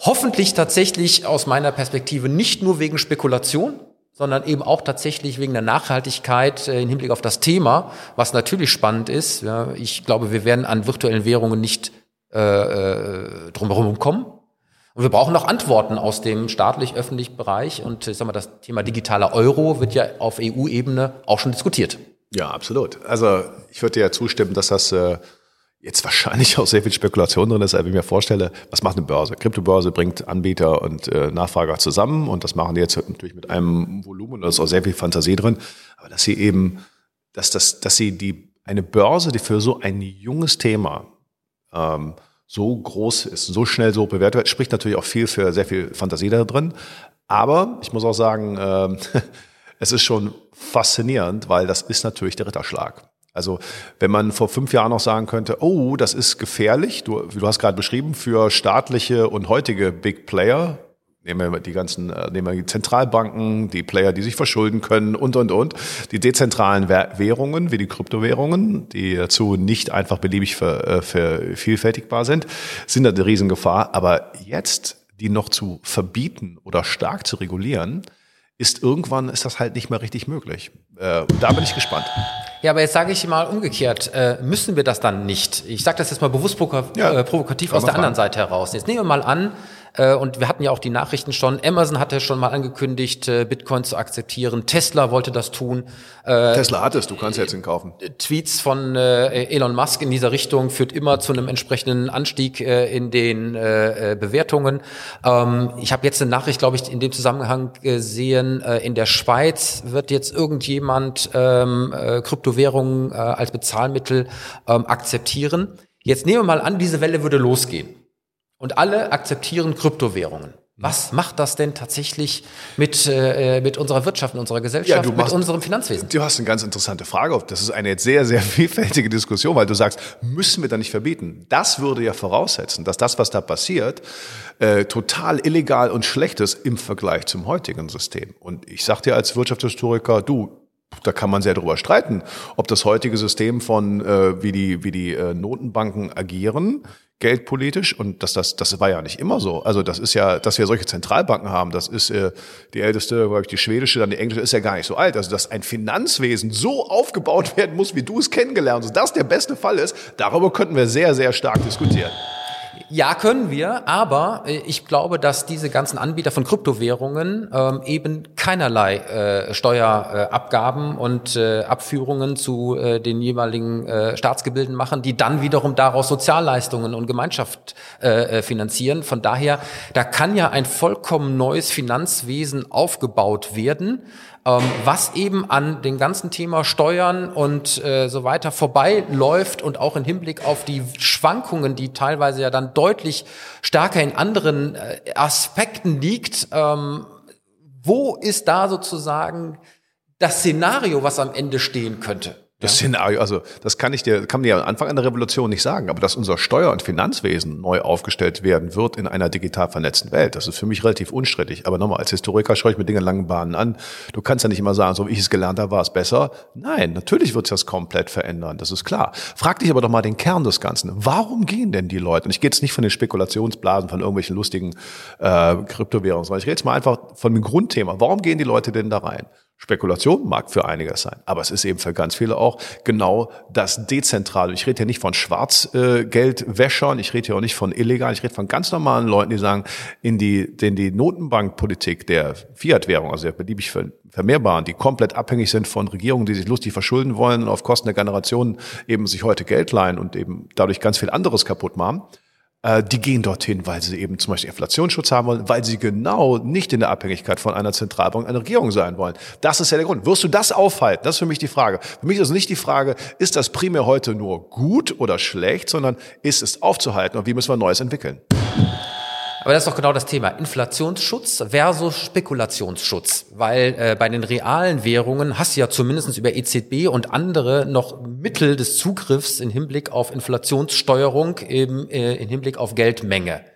B: Hoffentlich tatsächlich aus meiner Perspektive nicht nur wegen Spekulation, sondern eben auch tatsächlich wegen der Nachhaltigkeit äh, im Hinblick auf das Thema, was natürlich spannend ist. Ja, ich glaube, wir werden an virtuellen Währungen nicht äh, äh, drumherum kommen. Und wir brauchen noch Antworten aus dem staatlich-öffentlichen Bereich. Und ich sag mal, das Thema digitaler Euro wird ja auf EU-Ebene auch schon diskutiert.
C: Ja, absolut. Also ich würde dir ja zustimmen, dass das äh, jetzt wahrscheinlich auch sehr viel Spekulation drin ist, wenn ich mir vorstelle, was macht eine Börse? Kryptobörse bringt Anbieter und äh, Nachfrager zusammen und das machen die jetzt natürlich mit einem Volumen und da ist auch sehr viel Fantasie drin, aber dass sie eben, dass das, dass sie die eine Börse, die für so ein junges Thema ähm, so groß ist, so schnell so bewertet wird, spricht natürlich auch viel für sehr viel Fantasie da drin. Aber ich muss auch sagen, äh, es ist schon faszinierend, weil das ist natürlich der Ritterschlag. Also wenn man vor fünf Jahren noch sagen könnte, oh, das ist gefährlich, du, du hast gerade beschrieben, für staatliche und heutige Big Player, nehmen wir die ganzen, äh, nehmen wir die Zentralbanken, die Player, die sich verschulden können und, und, und, die dezentralen Währungen wie die Kryptowährungen, die dazu nicht einfach beliebig äh, vervielfältigbar sind, sind da eine Riesengefahr. Aber jetzt die noch zu verbieten oder stark zu regulieren, ist irgendwann ist das halt nicht mehr richtig möglich. Äh, da bin ich gespannt.
B: Ja, aber jetzt sage ich mal umgekehrt, äh, müssen wir das dann nicht? Ich sage das jetzt mal bewusst
C: Ja,
B: äh, provokativ
C: kann
B: aus der anderen. Seite heraus. Jetzt nehmen wir mal an, und wir hatten ja auch die Nachrichten schon, Amazon hatte schon mal angekündigt, äh, Bitcoin zu akzeptieren, Tesla wollte das tun, äh,
C: Tesla hat es, du kannst jetzt ihn kaufen.
B: Tweets von äh, Elon Musk in dieser Richtung führt immer zu einem entsprechenden Anstieg äh, in den äh, äh, Bewertungen. Ähm, ich habe jetzt eine Nachricht, glaube ich, in dem Zusammenhang gesehen, äh, in der Schweiz wird jetzt irgendjemand ähm, äh, Kryptowährungen äh, als Bezahlmittel ähm, akzeptieren. Jetzt nehmen wir mal an, diese Welle würde losgehen und alle akzeptieren Kryptowährungen. Was macht das denn tatsächlich mit, äh, mit unserer Wirtschaft, mit unserer Gesellschaft, mit
C: machst-
B: unserem Finanzwesen?
C: Du hast eine ganz interessante Frage. auf. Das ist eine jetzt sehr, sehr vielfältige Diskussion, weil du sagst, müssen wir da nicht verbieten? Das würde ja voraussetzen, dass das, was da passiert, äh, total illegal und schlecht ist im Vergleich zum heutigen System. Und ich sag dir als Wirtschaftshistoriker, du, da kann man sehr drüber streiten, ob das heutige System von, äh, wie die, wie die äh, Notenbanken agieren, geldpolitisch und das, das, das war ja nicht immer so. Also das ist ja, dass wir solche Zentralbanken haben, das ist äh, die älteste, glaube ich, die schwedische, dann die englische, ist ja gar nicht so alt. Also dass ein Finanzwesen so aufgebaut werden muss, wie du es kennengelernt hast, dass das der beste Fall ist, darüber könnten wir sehr, sehr stark diskutieren.
B: Ja, können wir, aber äh, ich glaube, dass diese ganzen Anbieter von Kryptowährungen ähm, eben keinerlei äh, Steuerabgaben und äh, Abführungen zu äh, den jeweiligen äh, Staatsgebilden machen, die dann wiederum daraus Sozialleistungen und Gemeinschaft äh, äh, finanzieren. Von daher, da kann ja ein vollkommen neues Finanzwesen aufgebaut werden, ähm, was eben an dem ganzen Thema Steuern und äh, so weiter vorbeiläuft und auch im Hinblick auf die Schwankungen, die teilweise ja dann deutlich stärker in anderen äh, Aspekten liegt, ähm, wo ist da sozusagen das Szenario, was am Ende stehen könnte?
C: Das Szenario, also das kann ich dir, kann mir am Anfang einer Revolution nicht sagen, aber dass unser Steuer- und Finanzwesen neu aufgestellt werden wird in einer digital vernetzten Welt, das ist für mich relativ unstrittig. Aber nochmal, als Historiker schaue ich mir Dinge in langen Bahnen an. Du kannst ja nicht immer sagen, so wie ich es gelernt habe, war es besser. Nein, natürlich wird sich das komplett verändern, das ist klar. Frag dich aber doch mal den Kern des Ganzen. Warum gehen denn die Leute? Und ich gehe jetzt nicht von den Spekulationsblasen, von irgendwelchen lustigen äh, Kryptowährungen, sondern ich rede jetzt mal einfach von dem Grundthema. Warum gehen die Leute denn da rein? Spekulation mag für einige sein, aber es ist eben für ganz viele auch genau das Dezentrale. Ich rede hier nicht von Schwarzgeldwäschern, ich rede hier auch nicht von illegalen, ich rede von ganz normalen Leuten, die sagen, in die, in die Notenbankpolitik der Fiat-Währung, also der beliebig ver- vermehrbaren, die komplett abhängig sind von Regierungen, die sich lustig verschulden wollen und auf Kosten der Generationen eben sich heute Geld leihen und eben dadurch ganz viel anderes kaputt machen. Äh, die gehen dorthin, weil sie eben zum Beispiel Inflationsschutz haben wollen, weil sie genau nicht in der Abhängigkeit von einer Zentralbank, einer Regierung sein wollen. Das ist ja der Grund. Wirst du das aufhalten? Das ist für mich die Frage. Für mich ist also nicht die Frage, ist das primär heute nur gut oder schlecht, sondern ist es aufzuhalten und wie müssen wir Neues entwickeln?
B: Aber das ist doch genau das Thema. Inflationsschutz versus Spekulationsschutz. Weil äh, bei den realen Währungen hast du ja zumindest über EZB und andere noch Mittel des Zugriffs im Hinblick auf Inflationssteuerung, eben äh, im Hinblick auf Geldmenge.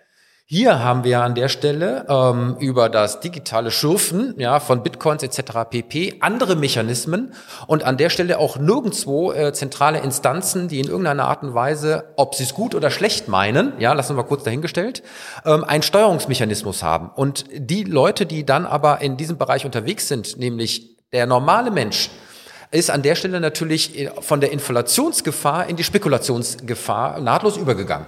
B: Hier haben wir an der Stelle ähm, über das digitale Schürfen ja, von Bitcoins etc. pp. andere Mechanismen und an der Stelle auch nirgendwo äh, zentrale Instanzen, die in irgendeiner Art und Weise, ob sie es gut oder schlecht meinen, ja, lassen wir kurz dahingestellt, ähm, einen Steuerungsmechanismus haben. Und die Leute, die dann aber in diesem Bereich unterwegs sind, nämlich der normale Mensch, ist an der Stelle natürlich äh, von der Inflationsgefahr in die Spekulationsgefahr nahtlos übergegangen.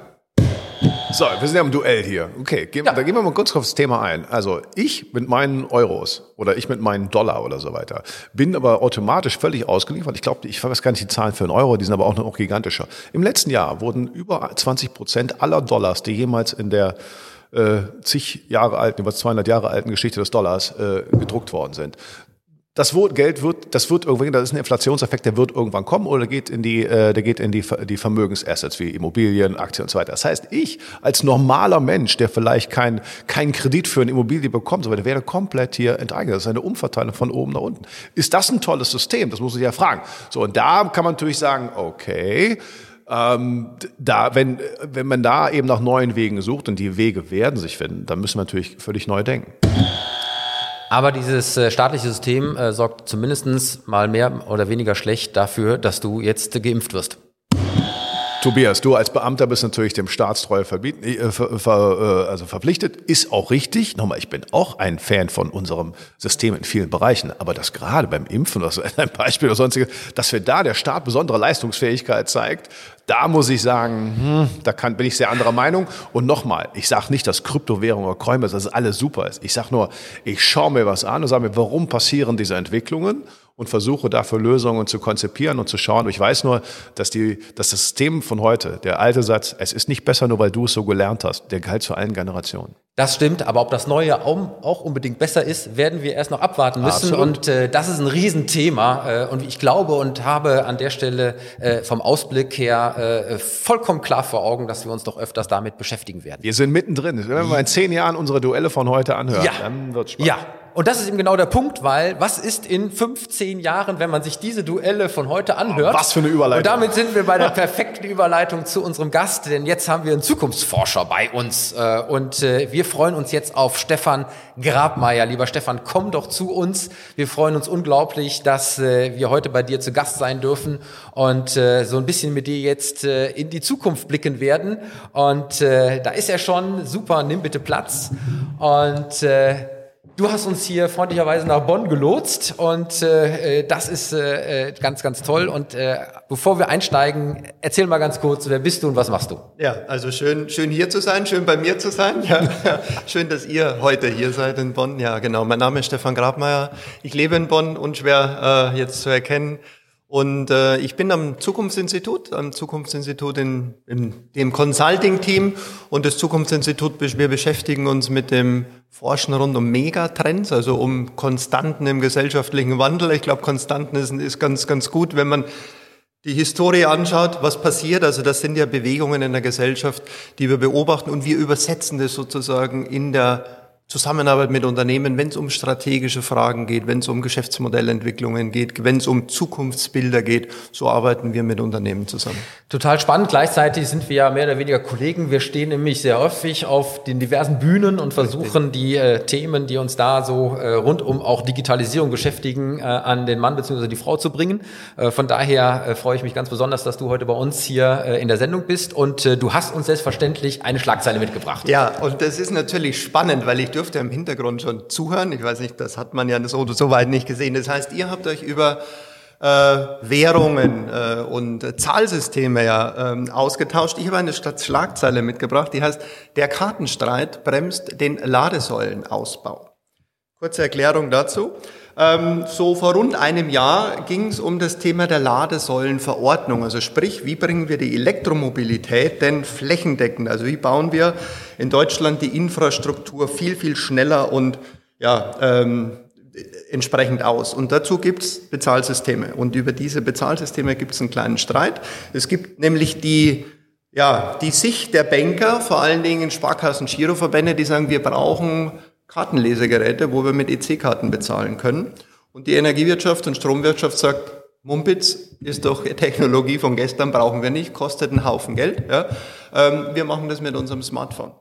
C: So, wir sind ja im Duell hier. Okay, gehen,
B: Ja.
C: da gehen wir mal kurz aufs Thema ein. Also ich mit meinen Euros oder ich mit meinen Dollar oder so weiter bin aber automatisch völlig ausgeliefert. Ich glaube, ich weiß gar nicht die Zahlen für einen Euro, die sind aber auch noch gigantischer. Im letzten Jahr wurden über 20 Prozent aller Dollars, die jemals in der äh, zig Jahre alten, über 200 Jahre alten Geschichte des Dollars äh, gedruckt worden sind. Das Geld wird, das wird irgendwann, das ist ein Inflationseffekt, der wird irgendwann kommen oder geht in die, äh, der geht in die, die Vermögensassets wie Immobilien, Aktien und so weiter. Das heißt, ich als normaler Mensch, der vielleicht keinen keinen Kredit für eine Immobilie bekommt, so weiter, werde komplett hier enteignet. Das ist eine Umverteilung von oben nach unten. Ist das ein tolles System? Das muss ich ja fragen. So, und da kann man natürlich sagen, okay, ähm, da, wenn, wenn man da eben nach neuen Wegen sucht und die Wege werden sich finden, dann müssen wir natürlich völlig neu denken.
B: Aber dieses äh, staatliche System äh, sorgt zumindestens mal mehr oder weniger schlecht dafür, dass du jetzt äh, geimpft wirst.
C: Tobias, du als Beamter bist natürlich dem Staatstreue verbieten, äh, ver, ver, äh, also verpflichtet. Ist auch richtig. Nochmal, ich bin auch ein Fan von unserem System in vielen Bereichen. Aber das gerade beim Impfen, so ein Beispiel oder sonstiges, dass wir da der Staat besondere Leistungsfähigkeit zeigt, da muss ich sagen, hm, da kann, bin ich sehr anderer Meinung. Und nochmal, ich sage nicht, dass Kryptowährung oder Coinbase, dass alles super ist. Ich sage nur, ich schaue mir was an und sage mir, warum passieren diese Entwicklungen? Und versuche dafür Lösungen zu konzipieren und zu schauen. Ich weiß nur, dass, die, dass das System von heute, der alte Satz, es ist nicht besser, nur weil du es so gelernt hast, der galt zu allen Generationen.
B: Das stimmt, aber ob das Neue auch unbedingt besser ist, werden wir erst noch abwarten müssen. Absolut. Und äh, das ist ein Riesenthema. Äh, und ich glaube und habe an der Stelle äh, vom Ausblick her äh, vollkommen klar vor Augen, dass wir uns doch öfters damit beschäftigen werden.
C: Wir sind mittendrin. Wenn wir in zehn Jahren unsere Duelle von heute anhören,
B: ja. dann wird spannend. Ja, und das ist eben genau der Punkt, weil was ist in 15 Jahren, wenn man sich diese Duelle von heute anhört?
C: Was für eine Überleitung.
B: Und damit sind wir bei der perfekten Überleitung zu unserem Gast, denn jetzt haben wir einen Zukunftsforscher bei uns äh, und äh, wir freuen uns jetzt auf Stefan Grabmeier. Lieber Stefan, komm doch zu uns. Wir freuen uns unglaublich, dass äh, wir heute bei dir zu Gast sein dürfen und so ein bisschen mit dir jetzt in die Zukunft blicken werden. Und da ist er schon super, nimm bitte Platz und Du hast uns hier freundlicherweise nach Bonn gelotst und äh, das ist äh, ganz, ganz toll. Und äh, bevor wir einsteigen, erzähl mal ganz kurz, wer bist du und was machst du?
D: Ja, also schön, schön hier zu sein, schön bei mir zu sein. Ja, schön, dass ihr heute hier seid in Bonn. Ja, genau. Mein Name ist Stefan Grabmeier. Ich lebe in Bonn, unschwer äh, jetzt zu erkennen. Und äh, ich bin am Zukunftsinstitut, am Zukunftsinstitut in, in dem Consulting-Team. Und das Zukunftsinstitut, wir beschäftigen uns mit dem Forschen rund um Megatrends, also um Konstanten im gesellschaftlichen Wandel. Ich glaube, Konstanten ist, ist ganz, ganz gut, wenn man die Historie anschaut, was passiert. Also das sind ja Bewegungen in der Gesellschaft, die wir beobachten und wir übersetzen das sozusagen in der Zusammenarbeit mit Unternehmen, wenn es um strategische Fragen geht, wenn es um Geschäftsmodellentwicklungen geht, wenn es um Zukunftsbilder geht, so arbeiten wir mit Unternehmen zusammen.
B: Total spannend. Gleichzeitig sind wir ja mehr oder weniger Kollegen. Wir stehen nämlich sehr häufig auf den diversen Bühnen und versuchen die äh, Themen, die uns da so äh, rund um auch Digitalisierung beschäftigen, äh, an den Mann bzw. die Frau zu bringen. Äh, von daher äh, freue ich mich ganz besonders, dass du heute bei uns hier äh, in der Sendung bist und du hast uns selbstverständlich eine Schlagzeile mitgebracht.
D: Ja, und das ist natürlich spannend, weil ich dürfte im Hintergrund schon zuhören. Ich weiß nicht, das hat man ja so, so weit nicht gesehen. Das heißt, ihr habt euch über äh, Währungen äh, und Zahlsysteme ja ähm, ausgetauscht. Ich habe eine Schlagzeile mitgebracht, die heißt, der Kartenstreit bremst den Ladesäulenausbau. Kurze Erklärung dazu. Ähm, so vor rund einem Jahr ging es um das Thema der Ladesäulenverordnung. Also sprich, wie bringen wir die Elektromobilität denn flächendeckend? Also wie bauen wir in Deutschland die Infrastruktur viel, viel schneller und ja, ähm, entsprechend aus. Und dazu gibt's Bezahlsysteme. Und über diese Bezahlsysteme gibt's einen kleinen Streit. Es gibt nämlich die ja, die Sicht der Banker, vor allen Dingen Sparkassen, Giroverbände, die sagen, wir brauchen Kartenlesegeräte, wo wir mit EC-Karten bezahlen können. Und die Energiewirtschaft und Stromwirtschaft sagt, Mumpitz ist doch Technologie von gestern, brauchen wir nicht, kostet einen Haufen Geld. Ja. Ähm, wir machen das mit unserem Smartphone.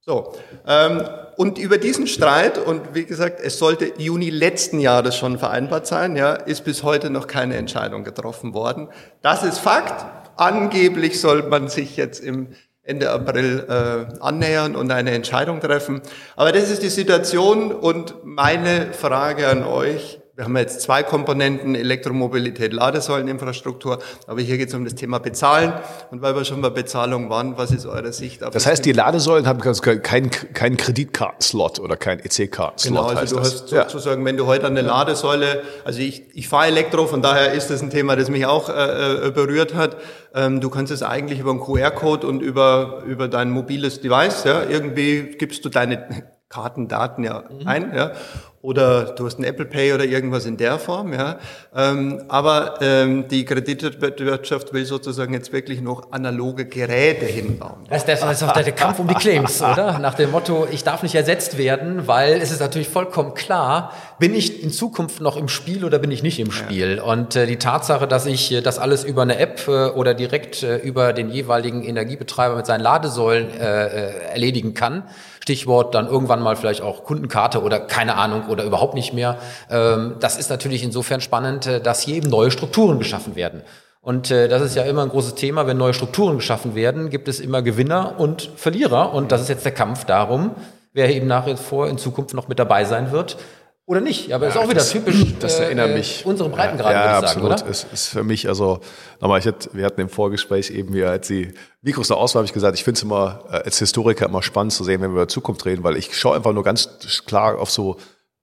D: So, ähm, und über diesen Streit, und wie gesagt, es sollte Juni letzten Jahres schon vereinbart sein, ja, ist bis heute noch keine Entscheidung getroffen worden. Das ist Fakt. Angeblich soll man sich jetzt im Ende April äh, annähern und eine Entscheidung treffen. Aber das ist die Situation und meine Frage an euch, wir haben jetzt zwei Komponenten, Elektromobilität, Ladesäuleninfrastruktur, aber hier geht es um das Thema Bezahlen. Und weil wir schon bei Bezahlung waren, was ist eure Sicht?
C: Auf das heißt, die Ladesäulen haben keinen kein Kreditkartenslot oder keinen EC-Kartenslot.
D: Genau, also du das. hast sozusagen, ja. wenn du heute eine Ladesäule, also ich, ich fahre Elektro, von daher ist das ein Thema, das mich auch äh, äh berührt hat. Ähm, du kannst es eigentlich über einen QR-Code und über, über dein mobiles Device, ja, irgendwie gibst du deine Kartendaten ja mhm. ein, ja, oder du hast ein Apple Pay oder irgendwas in der Form, ja. Ähm, aber ähm, die Kreditwirtschaft will sozusagen jetzt wirklich noch analoge Geräte hinbauen.
B: Das ist, das ist auch der Kampf um die Claims, oder? Nach dem Motto, ich darf nicht ersetzt werden, weil es ist natürlich vollkommen klar, bin ich in Zukunft noch im Spiel oder bin ich nicht im Spiel? Ja. Und äh, die Tatsache, dass ich äh, das alles über eine App äh, oder direkt äh, über den jeweiligen Energiebetreiber mit seinen Ladesäulen äh erledigen kann, Stichwort dann irgendwann mal vielleicht auch Kundenkarte oder keine Ahnung oder überhaupt nicht mehr. Ähm, das ist natürlich insofern spannend, äh, dass hier eben neue Strukturen geschaffen werden. Und äh, das ist ja immer ein großes Thema, wenn neue Strukturen geschaffen werden, gibt es immer Gewinner und Verlierer. Und das ist jetzt der Kampf darum, wer eben nach wie vor in Zukunft noch mit dabei sein wird. Oder nicht, aber ja, ist auch wieder
C: das,
B: typisch
C: das erinnert
B: äh,
C: mich,
B: unsere Breitengrad,
C: ja, ja,
B: würde ich sagen,
C: absolut.
B: oder?
C: Es ist für mich, also nochmal, ich hatte, wir hatten im Vorgespräch eben, wie als die Mikros da aus war, habe ich gesagt, ich finde es immer äh, als Historiker immer spannend zu sehen, wenn wir über Zukunft reden, weil ich schaue einfach nur ganz klar auf so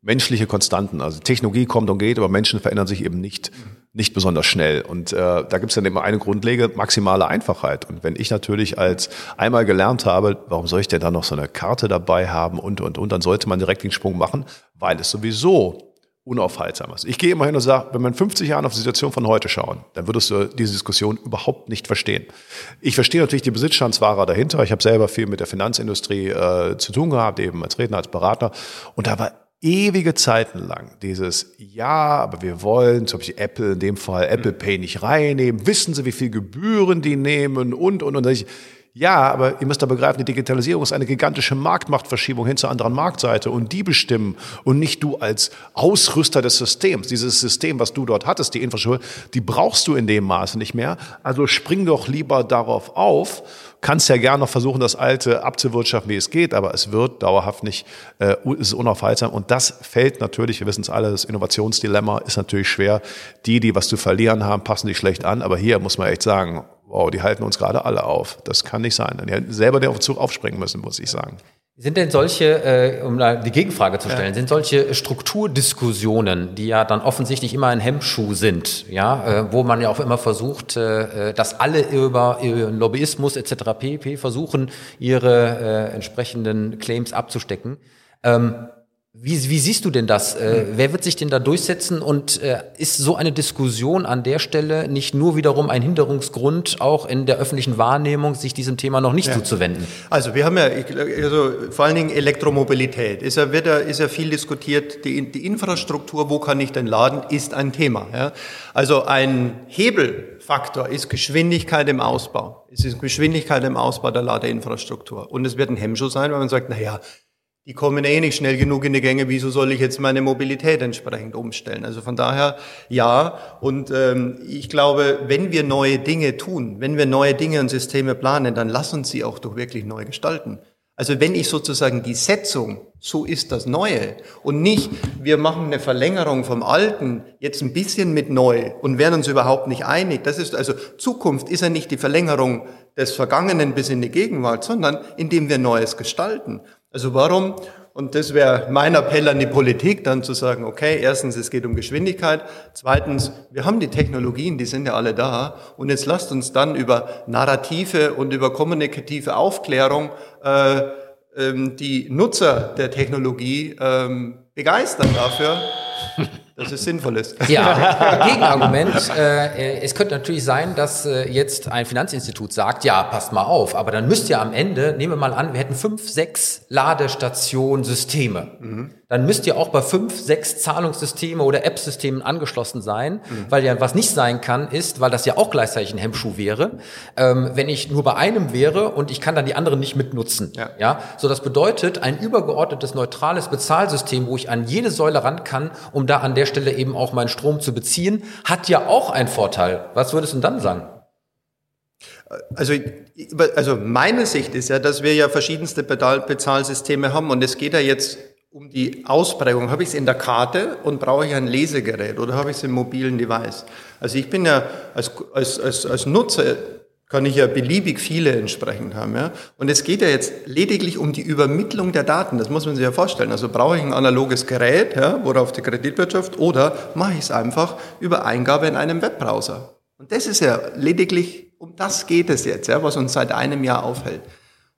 C: menschliche Konstanten. Also Technologie kommt und geht, aber Menschen verändern sich eben nicht, nicht besonders schnell. Und äh, da gibt es dann immer eine Grundlege, maximale Einfachheit. Und wenn ich natürlich als einmal gelernt habe, warum soll ich denn da noch so eine Karte dabei haben und, und, und, dann sollte man direkt den Sprung machen, weil es sowieso unaufhaltsam ist. Ich gehe immer hin und sage, wenn in 50 Jahren auf die Situation von heute schauen, dann würdest du diese Diskussion überhaupt nicht verstehen. Ich verstehe natürlich die Besitzstandswahrer dahinter. Ich habe selber viel mit der Finanzindustrie äh, zu tun gehabt, eben als Redner, als Berater. Und da war ewige Zeiten lang dieses Ja, aber wir wollen zum Beispiel Apple in dem Fall Apple Pay nicht reinnehmen. Wissen Sie, wie viel Gebühren die nehmen und und und. und. Ja, aber ihr müsst da begreifen, die Digitalisierung ist eine gigantische Marktmachtverschiebung hin zur anderen Marktseite und die bestimmen und nicht du als Ausrüster des Systems. Dieses System, was du dort hattest, die Infrastruktur, die brauchst du in dem Maße nicht mehr. Also spring doch lieber darauf auf. Kannst ja gerne noch versuchen, das Alte abzuwirtschaften, wie es geht, aber es wird dauerhaft nicht, äh, ist unaufhaltsam. Und das fällt natürlich, wir wissen es alle, das Innovationsdilemma ist natürlich schwer. Die, die was zu verlieren haben, passen sich schlecht an. Aber hier muss man echt sagen, wow, die halten uns gerade alle auf. Das kann nicht sein. Die hätten selber den Zug aufspringen müssen, muss ich sagen.
B: Sind denn solche, äh, um da die Gegenfrage zu stellen, ja. sind solche Strukturdiskussionen, die ja dann offensichtlich immer ein Hemmschuh sind, ja, äh, wo man ja auch immer versucht, äh, äh dass alle über ihren Lobbyismus etc. pp. versuchen, ihre äh, entsprechenden Claims abzustecken. Ähm, wie, wie siehst du denn das? Äh, wer wird sich denn da durchsetzen? Und äh, ist so eine Diskussion an der Stelle nicht nur wiederum ein Hinderungsgrund, auch in der öffentlichen Wahrnehmung, sich diesem Thema noch nicht ja. zuzuwenden?
D: Also wir haben ja, also vor allen Dingen Elektromobilität. Ist ja, wird ja, ist ja viel diskutiert. Die, die Infrastruktur, wo kann ich denn laden, ist ein Thema. Ja? Also ein Hebelfaktor ist Geschwindigkeit im Ausbau. Es ist Geschwindigkeit im Ausbau der Ladeinfrastruktur. Und es wird ein Hemmschuh sein, weil man sagt, na ja, die kommen eh nicht schnell genug in die Gänge, wieso soll ich jetzt meine Mobilität entsprechend umstellen? Also von daher ja. Und ähm, ich glaube, wenn wir neue Dinge tun, wenn wir neue Dinge und Systeme planen, dann lass uns sie auch doch wirklich neu gestalten. Also wenn ich sozusagen die Setzung, so ist das Neue und nicht, wir machen eine Verlängerung vom Alten jetzt ein bisschen mit neu und werden uns überhaupt nicht einig. Das ist also Zukunft ist ja nicht die Verlängerung des Vergangenen bis in die Gegenwart, sondern indem wir Neues gestalten. Also warum? Und das wäre mein Appell an die Politik, dann zu sagen, okay, erstens, es geht um Geschwindigkeit. Zweitens, wir haben die Technologien, die sind ja alle da. Und jetzt lasst uns dann über narrative und über kommunikative Aufklärung äh, ähm, die Nutzer der Technologie ähm, begeistern dafür, dass es sinnvoll ist.
B: Ja, Gegenargument. Äh, es könnte natürlich sein, dass äh, jetzt ein Finanzinstitut sagt, ja, passt mal auf, aber dann müsst ihr am Ende, nehmen wir mal an, wir hätten fünf, sechs Ladestationen-Systeme. Mhm dann müsst ihr auch bei fünf, sechs Zahlungssysteme oder App-Systemen angeschlossen sein, mhm. weil ja was nicht sein kann, ist, weil das ja auch gleichzeitig ein Hemmschuh wäre, ähm, wenn ich nur bei einem wäre und ich kann dann die anderen nicht mitnutzen. Ja. ja, so das bedeutet ein übergeordnetes neutrales Bezahlsystem, wo ich an jede Säule ran kann, um da an der Stelle eben auch meinen Strom zu beziehen, hat ja auch einen Vorteil. Was würdest du dann sagen?
D: Also, also meine Sicht ist ja, dass wir ja verschiedenste Bezahlsysteme haben und es geht ja jetzt um die Ausprägung. Habe ich es in der Karte und brauche ich ein Lesegerät oder habe ich es im mobilen Device? Also ich bin ja als, als, als, als Nutzer kann ich ja beliebig viele entsprechend haben. Ja? Und es geht ja jetzt lediglich um die Übermittlung der Daten. Das muss man sich ja vorstellen. Also brauche ich ein analoges Gerät, ja, worauf die Kreditwirtschaft, oder mache ich es einfach über Eingabe in einem Webbrowser. Und das ist ja lediglich, um das geht es jetzt, ja, was uns seit einem Jahr aufhält.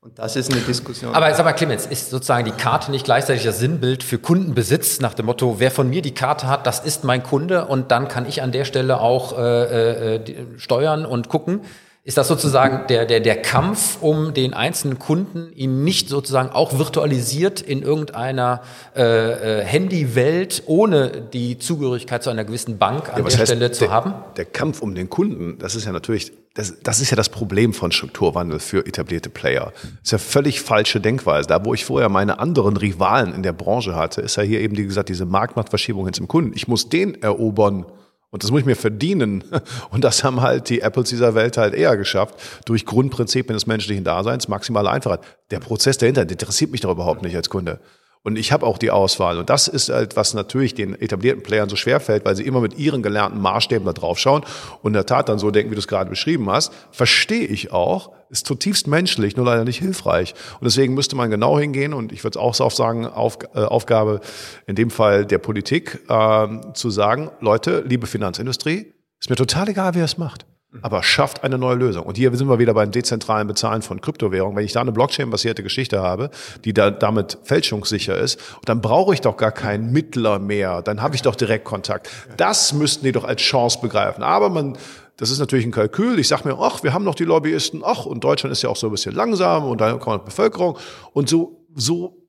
D: Und das ist eine Diskussion.
B: Aber sag mal, Clemens, ist sozusagen die Karte nicht gleichzeitig das Sinnbild für Kundenbesitz nach dem Motto, wer von mir die Karte hat, das ist mein Kunde und dann kann ich an der Stelle auch äh, äh, steuern und gucken. Ist das sozusagen der, der, der Kampf um den einzelnen Kunden, ihn nicht sozusagen auch virtualisiert in irgendeiner äh, äh, Handywelt ohne die Zugehörigkeit zu einer gewissen Bank an ja, der Stelle zu
C: der,
B: haben?
C: Der Kampf um den Kunden, das ist ja natürlich, das, das ist ja das Problem von Strukturwandel für etablierte Player. Das ist ja völlig falsche Denkweise. Da, wo ich vorher meine anderen Rivalen in der Branche hatte, ist ja hier eben, wie gesagt, diese Marktmachtverschiebung hin zum Kunden. Ich muss den erobern, Und das muss ich mir verdienen. Und das haben halt die Apples dieser Welt halt eher geschafft, durch Grundprinzipien des menschlichen Daseins, maximale Einfachheit. Der Prozess dahinter der interessiert mich doch überhaupt nicht als Kunde. Und ich habe auch die Auswahl. Und das ist halt, was natürlich den etablierten Playern so schwer fällt, weil sie immer mit ihren gelernten Maßstäben da drauf schauen und in der Tat dann so denken, wie du es gerade beschrieben hast. Verstehe ich auch, ist zutiefst menschlich, nur leider nicht hilfreich. Und deswegen müsste man genau hingehen und ich würde auch so sagen, Auf, äh, Aufgabe in dem Fall der Politik, äh, zu sagen, Leute, liebe Finanzindustrie, ist mir total egal, wer es macht aber schafft eine neue Lösung. Und hier sind wir wieder beim dezentralen Bezahlen von Kryptowährungen. Wenn ich da eine Blockchain-basierte Geschichte habe, die da damit fälschungssicher ist, dann brauche ich doch gar keinen Mittler mehr. Dann habe ich doch direkt Kontakt. Das müssten die doch als Chance begreifen. Aber man das ist natürlich ein Kalkül. Ich sage mir, ach, wir haben noch die Lobbyisten, ach, und Deutschland ist ja auch so ein bisschen langsam und dann kommt die Bevölkerung. Und so, so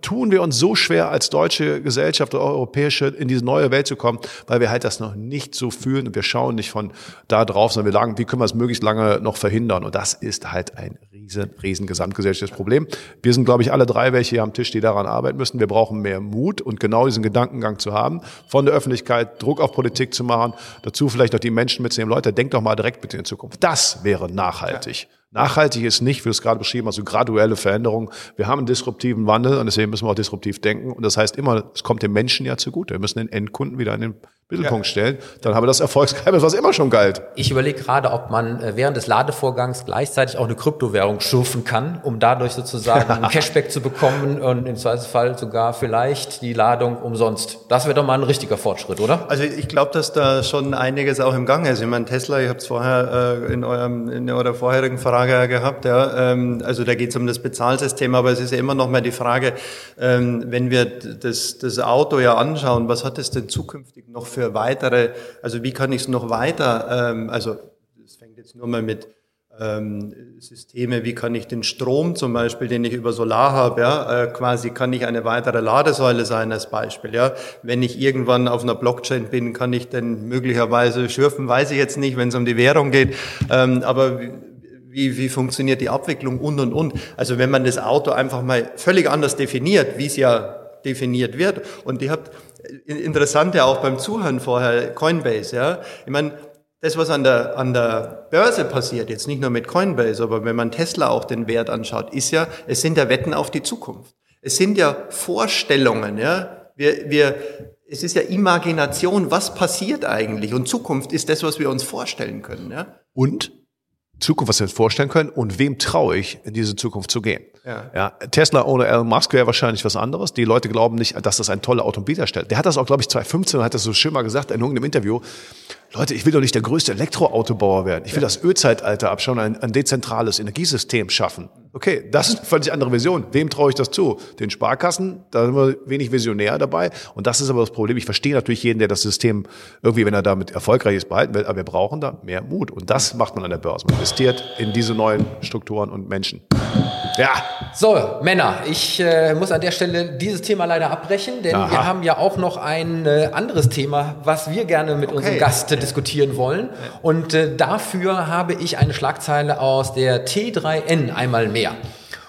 C: tun wir uns so schwer als deutsche Gesellschaft oder europäische in diese neue Welt zu kommen, weil wir halt das noch nicht so fühlen und wir schauen nicht von da drauf, sondern wir sagen, wie können wir es möglichst lange noch verhindern? Und das ist halt ein riesen, riesen gesamtgesellschaftliches Problem. Wir sind, glaube ich, alle drei welche hier am Tisch, die daran arbeiten müssen. Wir brauchen mehr Mut und genau diesen Gedankengang zu haben, von der Öffentlichkeit Druck auf Politik zu machen, dazu vielleicht auch die Menschen mitzunehmen. Leute, denkt doch mal direkt mit in die Zukunft. Das wäre nachhaltig. Ja. Nachhaltig ist nicht, wie du es gerade beschrieben hast, so graduelle Veränderung. Wir haben einen disruptiven Wandel und deswegen müssen wir auch disruptiv denken. Und das heißt immer, es kommt dem Menschen ja zugute. Wir müssen den Endkunden wieder in den Mittelpunkt ja. stellen, dann haben wir das Erfolgsgeheimnis, was immer schon galt.
B: Ich überlege gerade, ob man äh, während des Ladevorgangs gleichzeitig auch eine Kryptowährung schürfen kann, um dadurch sozusagen einen Cashback zu bekommen und im Zweifelsfall sogar vielleicht die Ladung umsonst. Das wäre doch mal ein richtiger Fortschritt, oder?
D: Also ich glaube, dass da schon einiges auch im Gange ist. Ich meine, Tesla, ihr habt es vorher äh, in, eurem, in eurer vorherigen Frage gehabt, ja. Ähm, also da geht es um das Bezahlsystem, aber es ist ja immer noch mal die Frage, ähm, wenn wir das, das Auto ja anschauen, was hat es denn zukünftig noch für weitere, also wie kann ich es noch weiter, ähm, also es fängt jetzt nur mal mit ähm, Systeme, wie kann ich den Strom zum Beispiel, den ich über Solar habe, ja, äh, quasi kann ich eine weitere Ladesäule sein als Beispiel. Ja. Wenn ich irgendwann auf einer Blockchain bin, kann ich denn möglicherweise schürfen, weiß ich jetzt nicht, wenn es um die Währung geht, ähm, aber wie, wie funktioniert die Abwicklung und und und. Also wenn man das Auto einfach mal völlig anders definiert, wie es ja definiert wird. Und ihr habt interessant ja auch beim Zuhören vorher, Coinbase, ja. Ich meine, das, was an der, an der Börse passiert, jetzt nicht nur mit Coinbase, aber wenn man Tesla auch den Wert anschaut, ist ja, es sind ja Wetten auf die Zukunft. Es sind ja Vorstellungen, ja. Wir, wir, es ist ja Imagination, was passiert eigentlich? Und Zukunft ist das, was wir uns vorstellen können, ja.
C: Und Zukunft, was wir uns vorstellen können und wem traue ich, in diese Zukunft zu gehen. Ja. ja Tesla ohne Elon Musk wäre wahrscheinlich was anderes. Die Leute glauben nicht, dass das ein toller Automobil darstellt. Der hat das auch, glaube ich, 2015 hat das so schön mal gesagt in irgendeinem Interview. Leute, ich will doch nicht der größte Elektroautobauer werden. Ich will ja. das Ölzeitalter abschauen, ein, ein dezentrales Energiesystem schaffen. Okay, das ist eine völlig andere Vision. Wem traue ich das zu? Den Sparkassen, da sind wir wenig visionär dabei. Und das ist aber das Problem. Ich verstehe natürlich jeden, der das System irgendwie, wenn er damit erfolgreich ist, behalten will. Aber wir brauchen da mehr Mut. Und das macht man an der Börse. Man investiert in diese neuen Strukturen und Menschen.
B: Ja. So, Männer, ich äh, muss an der Stelle dieses Thema leider abbrechen, denn Aha. wir haben ja auch noch ein äh, anderes Thema, was wir gerne mit okay. unserem Gast äh, diskutieren wollen. Und äh, dafür habe ich eine Schlagzeile aus der T3N einmal mehr.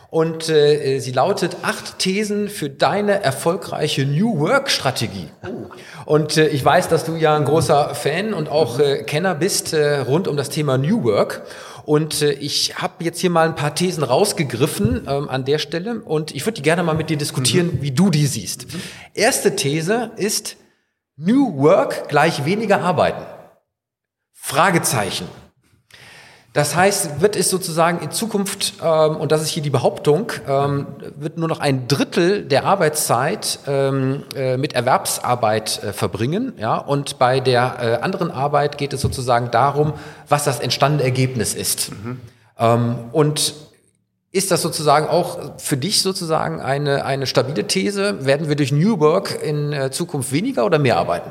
B: Und äh, sie lautet acht Thesen für deine erfolgreiche New Work Strategie. Oh. Und äh, ich weiß, dass du ja ein großer Fan und auch äh, Kenner bist äh, rund um das Thema New Work. Und äh, ich habe jetzt hier mal ein paar Thesen rausgegriffen ähm, an der Stelle und ich würde die gerne mal mit dir diskutieren, mhm. wie du die siehst. Mhm. Erste These ist New Work gleich weniger arbeiten. Fragezeichen. Das heißt, wird es sozusagen in Zukunft, ähm, und das ist hier die Behauptung, ähm, wird nur noch ein Drittel der Arbeitszeit ähm, äh, mit Erwerbsarbeit äh, verbringen. Ja? Und bei der äh, anderen Arbeit geht es sozusagen darum, was das entstandene Ergebnis ist. Mhm. Ähm, und ist das sozusagen auch für dich sozusagen eine, eine stabile These? Werden wir durch New Work in äh, Zukunft weniger oder mehr arbeiten?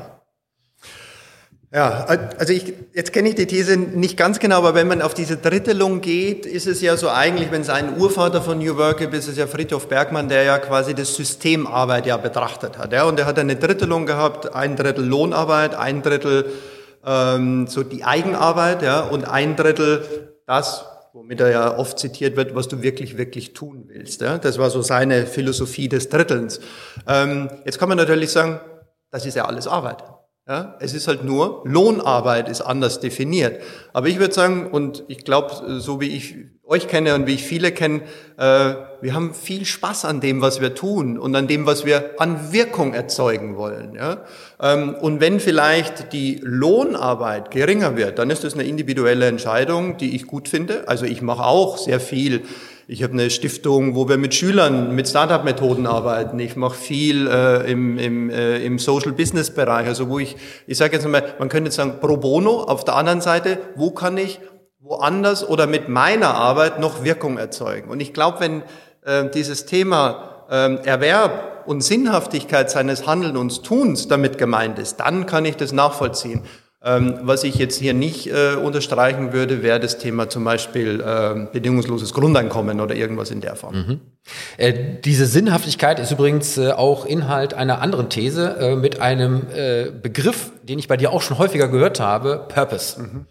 D: Ja, also ich, jetzt kenne ich die These nicht ganz genau, aber wenn man auf diese Drittelung geht, ist es ja so eigentlich, wenn es einen Urvater von New Work gibt, ist es ja Friedhof Bergmann, der ja quasi das System Arbeit ja betrachtet hat. Ja, und er hat eine Drittelung gehabt, ein Drittel Lohnarbeit, ein Drittel ähm, so die Eigenarbeit, ja, und ein Drittel das, womit er ja oft zitiert wird, was du wirklich, wirklich tun willst. Ja. Das war so seine Philosophie des Drittelns. Ähm, jetzt kann man natürlich sagen, das ist ja alles Arbeit. Ja, es ist halt nur, Lohnarbeit ist anders definiert. Aber ich würde sagen, und ich glaube, so wie ich euch kenne und wie ich viele kenne, äh, wir haben viel Spaß an dem, was wir tun und an dem, was wir an Wirkung erzeugen wollen. Ja? Ähm, und wenn vielleicht die Lohnarbeit geringer wird, dann ist das eine individuelle Entscheidung, die ich gut finde. Also ich mache auch sehr viel ich habe eine Stiftung, wo wir mit Schülern mit Startup-Methoden arbeiten. Ich mache viel äh, im, im, äh, im Social-Business-Bereich, also wo ich, ich sage jetzt mal, man könnte sagen pro bono. Auf der anderen Seite, wo kann ich woanders oder mit meiner Arbeit noch Wirkung erzeugen? Und ich glaube, wenn äh, dieses Thema äh, Erwerb und Sinnhaftigkeit seines Handelns und Tuns damit gemeint ist, dann kann ich das nachvollziehen. Ähm, was ich jetzt hier nicht äh, unterstreichen würde, wäre das Thema zum Beispiel äh, bedingungsloses Grundeinkommen oder irgendwas in der Form. Mhm.
B: Äh, diese Sinnhaftigkeit ist übrigens äh, auch Inhalt einer anderen These äh, mit einem Begriff, den ich bei dir auch schon häufiger gehört habe, Purpose. Mhm.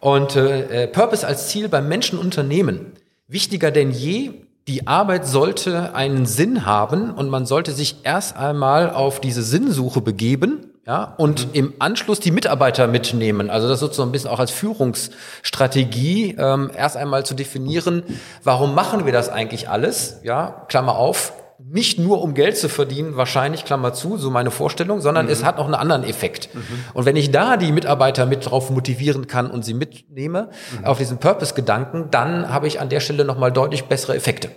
B: Und Purpose als Ziel beim Menschenunternehmen. Wichtiger denn je, die Arbeit sollte einen Sinn haben und man sollte sich erst einmal auf diese Sinnsuche begeben ja, und mhm. im Anschluss die Mitarbeiter mitnehmen. Also das sozusagen ein bisschen auch als Führungsstrategie, ähm, erst einmal zu definieren, warum machen wir das eigentlich alles? Ja, Klammer auf, nicht nur um Geld zu verdienen, wahrscheinlich, Klammer zu, so meine Vorstellung, sondern mhm. es hat noch einen anderen Effekt. Mhm. Und wenn ich da die Mitarbeiter mit drauf motivieren kann und sie mitnehme, mhm. auf diesen Purpose-Gedanken, dann habe ich an der Stelle nochmal deutlich bessere Effekte.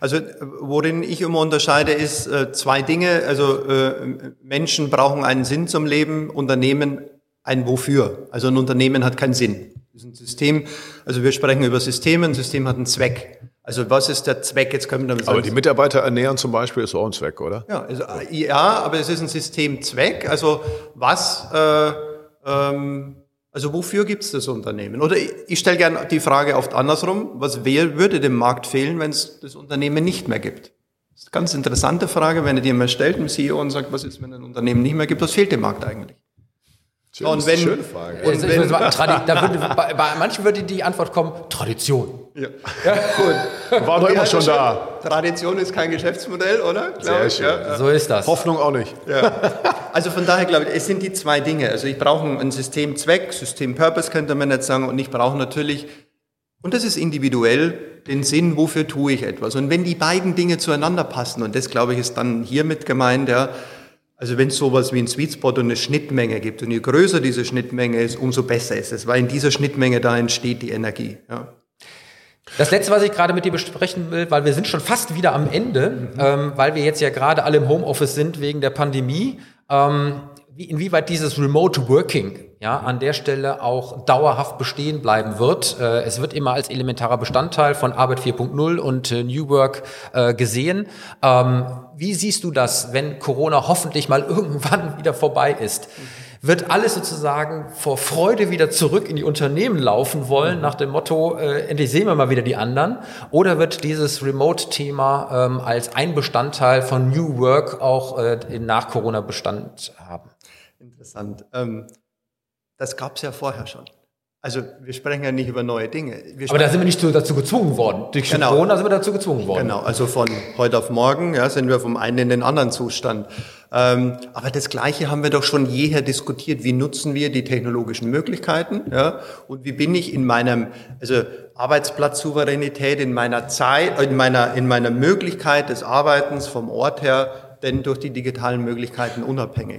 D: Also worin ich immer unterscheide, ist äh, zwei Dinge. Also äh, Menschen brauchen einen Sinn zum Leben, Unternehmen ein Wofür. Also ein Unternehmen hat keinen Sinn. Das ist ein System, also wir sprechen über Systeme, ein System hat einen Zweck. Also was ist der Zweck? Jetzt können wir
C: damit sagen. Aber die Mitarbeiter ernähren zum Beispiel ist auch ein Zweck, oder?
D: Ja, also, ja aber es ist ein Systemzweck. Also was äh, ähm, also wofür gibt es das Unternehmen? Oder ich, ich stelle gerne die Frage oft andersrum, was wer würde dem Markt fehlen, wenn es das Unternehmen nicht mehr gibt? Das ist eine ganz interessante Frage, wenn ihr die mal stellt, dem CEO und sagt, was ist, wenn ein Unternehmen nicht mehr gibt, was fehlt dem Markt eigentlich?
C: Schön, und wenn, schöne Frage.
B: Und wenn, da würde, bei, bei, manchen würde die Antwort kommen, Tradition.
C: Ja, ja. gut. War doch immer schon da.
D: Tradition ist kein Geschäftsmodell, oder?
C: Sehr schön.
B: Ja. So ist das.
C: Hoffnung auch nicht.
D: Ja. Also von daher glaube ich, es sind die zwei Dinge. Also ich brauche ein Systemzweck, System-Purpose könnte man jetzt sagen, und ich brauche natürlich, und das ist individuell, den Sinn, wofür tue ich etwas. Und wenn die beiden Dinge zueinander passen, und das glaube ich ist dann hiermit gemeint, ja, also wenn es sowas wie ein Sweet Spot und eine Schnittmenge gibt und je größer diese Schnittmenge ist, umso besser ist es, weil in dieser Schnittmenge da entsteht die Energie. Ja.
B: Das letzte, was ich gerade mit dir besprechen will, weil wir sind schon fast wieder am Ende, mhm. ähm, weil wir jetzt ja gerade alle im Homeoffice sind wegen der Pandemie. Ähm, wie, inwieweit dieses Remote Working ja an der Stelle auch dauerhaft bestehen bleiben wird. Äh, es wird immer als elementarer Bestandteil von Arbeit 4.0 und äh, New Work äh, gesehen. Ähm, wie siehst du das, wenn Corona hoffentlich mal irgendwann wieder vorbei ist? Wird alles sozusagen vor Freude wieder zurück in die Unternehmen laufen wollen, nach dem Motto, äh, endlich sehen wir mal wieder die anderen? Oder wird dieses Remote-Thema ähm, als ein Bestandteil von New Work auch äh, nach Corona Bestand haben?
D: Interessant. Ähm, das gab es ja vorher schon. Also wir sprechen ja nicht über neue Dinge.
B: Aber da sind wir nicht dazu gezwungen worden. Durch genau. Corona sind wir dazu gezwungen worden.
D: Genau, also von heute auf morgen ja, sind wir vom einen in den anderen Zustand. Ähm, aber das Gleiche haben wir doch schon jeher diskutiert. Wie nutzen wir die technologischen Möglichkeiten? Ja? Und wie bin ich in meinem, also Arbeitsplatzsouveränität, in meiner Zeit, in meiner, in meiner Möglichkeit des Arbeitens vom Ort her, denn durch die digitalen Möglichkeiten unabhängig?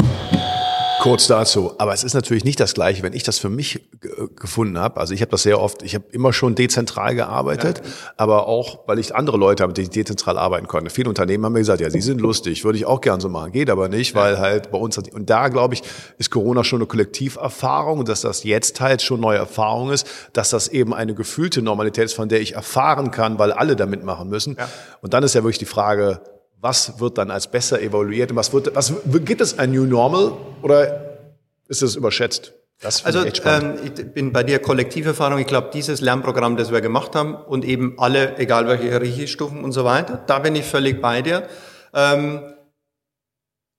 C: Kurz dazu, aber es ist natürlich nicht das Gleiche, wenn ich das für mich gefunden habe. Also ich habe das sehr oft, ich habe immer schon dezentral gearbeitet, ja. aber auch, weil ich andere Leute habe, die dezentral arbeiten konnten. Viele Unternehmen haben mir gesagt, ja, sie sind lustig, würde ich auch gern so machen, geht aber nicht, ja. weil halt bei uns, und da glaube ich, ist Corona schon eine Kollektiverfahrung und dass das jetzt halt schon neue Erfahrung ist, dass das eben eine gefühlte Normalität ist, von der ich erfahren kann, weil alle da mitmachen müssen. Ja. Und dann ist ja wirklich die Frage, was wird dann als besser evaluiert? Was wird, was, gibt es ein New Normal oder ist es überschätzt?
D: also ähm, ich bin bei dir Kollektiverfahrung. Ich glaube, dieses Lernprogramm, das wir gemacht haben und eben alle, egal welche Hierarchiestufen und so weiter, da bin ich völlig bei dir. Ähm,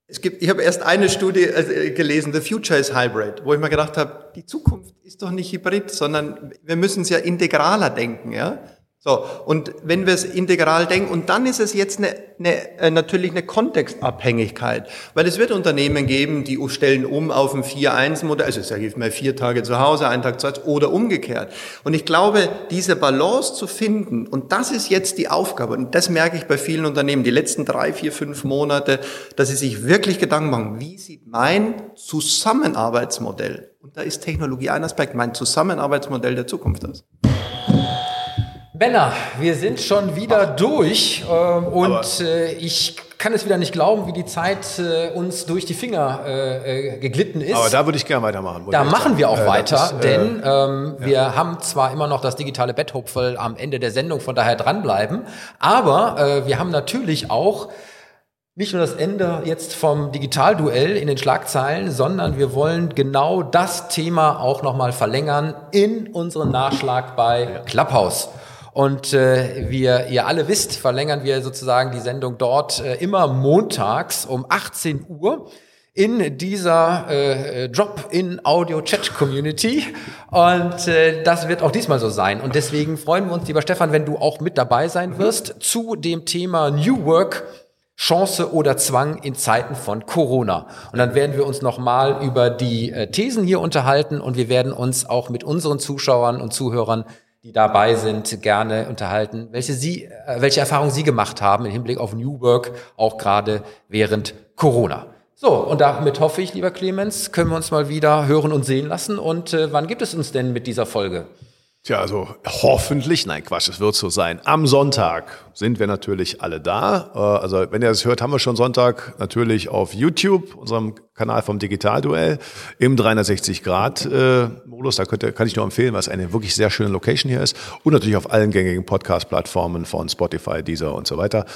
D: es gibt, ich habe erst eine Studie äh, gelesen, The Future is Hybrid, wo ich mir gedacht habe, die Zukunft ist doch nicht hybrid, sondern wir müssen es ja integraler denken. Ja? So, und wenn wir es integral denken, und dann ist es jetzt eine, eine, äh, natürlich eine Kontextabhängigkeit, weil es wird Unternehmen geben, die stellen um auf ein 4-1-Modell, also sage ich mal vier Tage zu Hause, einen Tag zu Hause oder umgekehrt. Und ich glaube, diese Balance zu finden, und das ist jetzt die Aufgabe, und das merke ich bei vielen Unternehmen, die letzten drei, vier, fünf Monate, dass sie sich wirklich Gedanken machen, wie sieht mein Zusammenarbeitsmodell, und da ist Technologie ein Aspekt, mein Zusammenarbeitsmodell der Zukunft aus.
B: Benner, wir sind schon wieder durch äh, und äh, ich kann es wieder nicht glauben, wie die Zeit äh, uns durch die Finger äh, äh, geglitten ist.
C: Aber da würde ich gerne weitermachen.
B: Da machen wir auch äh, weiter, ist, denn ähm, ja. wir haben zwar immer noch das digitale Betthopfel am Ende der Sendung, von daher dranbleiben, aber wir haben natürlich auch nicht nur das Ende jetzt vom Digitalduell in den Schlagzeilen, sondern wir wollen genau das Thema auch nochmal verlängern in unseren Nachschlag bei Clubhouse. Und äh, wie ihr alle wisst, verlängern wir sozusagen die Sendung dort äh, immer montags um 18 Uhr in dieser äh, Drop-in-Audio-Chat-Community. Und äh, das wird auch diesmal so sein. Und deswegen freuen wir uns, lieber Stefan, wenn du auch mit dabei sein wirst zu dem Thema New Work. Chance oder Zwang in Zeiten von Corona. Und dann werden wir uns nochmal über die äh, Thesen hier unterhalten und wir werden uns auch mit unseren Zuschauern und Zuhörern die dabei sind, gerne unterhalten, welche Sie, äh, welche Erfahrungen Sie gemacht haben im Hinblick auf New Work, auch gerade während Corona. So, und damit hoffe ich, lieber Clemens, können wir uns mal wieder hören und sehen lassen. Und äh, wann gibt es uns denn mit dieser Folge?
C: Tja, also hoffentlich, nein Quatsch, es wird so sein. Am Sonntag sind wir natürlich alle da. Äh, also wenn ihr das hört, haben wir schon Sonntag natürlich auf YouTube, unserem Kanal vom Digitalduell, im 360-Grad-Modus. Da könnt kann ich nur empfehlen, weil es eine wirklich sehr schöne Location hier ist. Und natürlich auf allen gängigen Podcast-Plattformen von Spotify, Deezer und so weiter.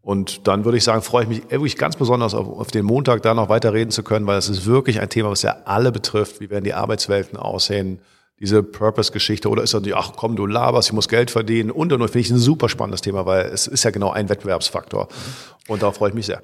C: Und dann würde ich sagen, freue ich mich wirklich ganz besonders auf, auf den Montag, da noch weiter reden zu können, weil es ist wirklich ein Thema, was ja alle betrifft. Wie werden die Arbeitswelten aussehen? Diese Purpose-Geschichte oder ist das nicht, ach komm, du laberst, ich muss Geld verdienen und und und, finde ich ein super spannendes Thema, weil es ist ja genau ein Wettbewerbsfaktor und darauf freue ich mich sehr.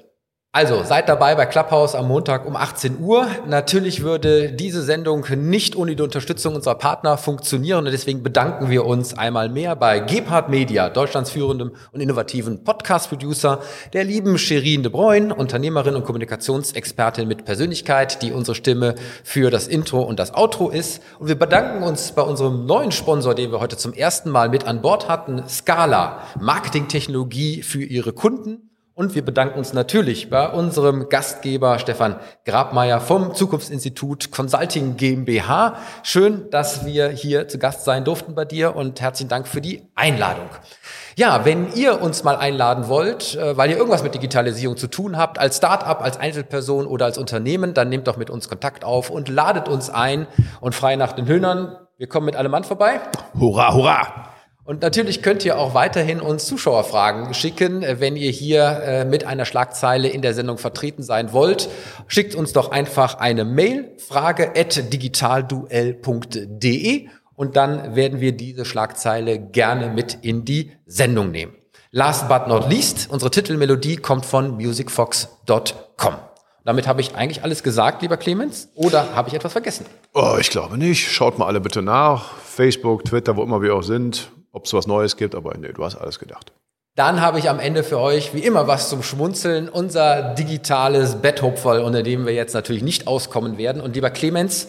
B: Also seid dabei bei Clubhouse am Montag um 18 Uhr. Natürlich würde diese Sendung nicht ohne die Unterstützung unserer Partner funktionieren und deswegen bedanken wir uns einmal mehr bei Gebhard Media, Deutschlands führendem und innovativen Podcast-Producer, der lieben Sherin de Bruyne, Unternehmerin und Kommunikationsexpertin mit Persönlichkeit, die unsere Stimme für das Intro und das Outro ist. Und wir bedanken uns bei unserem neuen Sponsor, den wir heute zum ersten Mal mit an Bord hatten, Scala, Marketingtechnologie für ihre Kunden. Und wir bedanken uns natürlich bei unserem Gastgeber Stefan Grabmeier vom Zukunftsinstitut Consulting GmbH. Schön, dass wir hier zu Gast sein durften bei dir und herzlichen Dank für die Einladung. Ja, wenn ihr uns mal einladen wollt, äh, weil ihr irgendwas mit Digitalisierung zu tun habt, als Startup, als Einzelperson oder als Unternehmen, dann nehmt doch mit uns Kontakt auf und ladet uns ein und frei nach den Hühnern. Wir kommen mit allem Mann vorbei.
C: Hurra, hurra!
B: Und natürlich könnt ihr auch weiterhin uns Zuschauerfragen schicken, äh, wenn ihr hier äh, mit einer Schlagzeile in der Sendung vertreten sein wollt. Schickt uns doch einfach eine Mail, frage at digitalduell.de und dann werden wir diese Schlagzeile gerne mit in die Sendung nehmen. Last but not least, unsere Titelmelodie kommt von musicfox.com. Damit habe ich eigentlich alles gesagt, lieber Clemens, oder habe ich etwas vergessen?
C: Oh, ich glaube nicht. Schaut mal alle bitte nach. Facebook, Twitter, wo immer wir auch sind ob es was Neues gibt, aber nee, du hast alles gedacht.
B: Dann habe ich am Ende für euch wie immer was zum Schmunzeln. Unser digitales Betthopferl, unter dem wir jetzt natürlich nicht auskommen werden. Und lieber Clemens,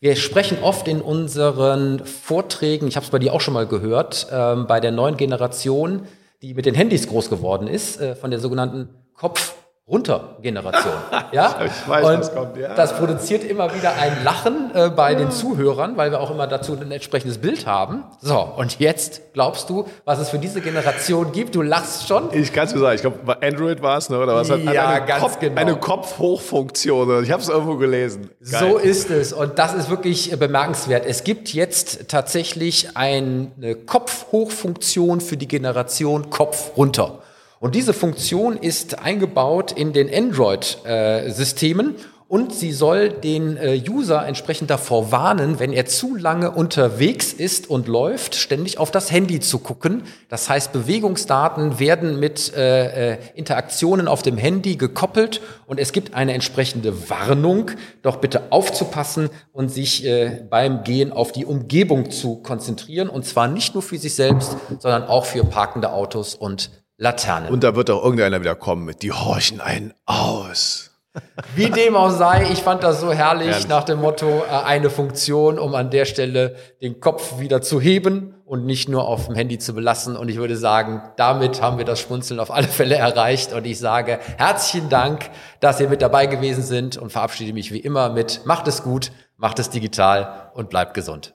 B: wir sprechen oft in unseren Vorträgen, ich habe es bei dir auch schon mal gehört, ähm, bei der neuen Generation, die mit den Handys groß geworden ist, äh, von der sogenannten Kopf- runter Generation. Ja?
C: ich weiß,
B: und kommt, ja. das produziert immer wieder ein Lachen äh, bei den Zuhörern, weil wir auch immer dazu ein entsprechendes Bild haben. So, und jetzt glaubst du, was es für diese Generation gibt? Du lachst schon.
C: Ich kann es dir sagen, ich glaube, Android war es, ne? oder was?
B: Hat ja,
C: eine
B: ganz
C: Kopf,
B: genau.
C: Eine Kopfhochfunktion. Ich habe es irgendwo gelesen.
B: Geil. So ist es. Und das ist wirklich bemerkenswert. Es gibt jetzt tatsächlich eine Kopfhochfunktion für die Generation Kopf runter. Und diese Funktion ist eingebaut in den Android-Systemen. und sie soll den äh, User entsprechend davor warnen, wenn er zu lange unterwegs ist und läuft, ständig auf das Handy zu gucken. Das heißt, Bewegungsdaten werden mit äh, äh, Interaktionen auf dem Handy gekoppelt und es gibt eine entsprechende Warnung, doch bitte aufzupassen und sich beim Gehen auf die Umgebung zu konzentrieren und zwar nicht nur für sich selbst, sondern auch für parkende Autos und Laternen.
C: Und da wird auch irgendeiner wieder kommen mit, die horchen einen aus.
B: Wie dem auch sei, ich fand das so herrlich, herrlich. nach dem Motto, äh, eine Funktion, um an der Stelle den Kopf wieder zu heben und nicht nur auf dem Handy zu belassen. Und ich würde sagen, damit haben wir das Schmunzeln auf alle Fälle erreicht. Und ich sage herzlichen Dank, dass ihr mit dabei gewesen sind und verabschiede mich wie immer mit macht es gut, macht es digital und bleibt gesund.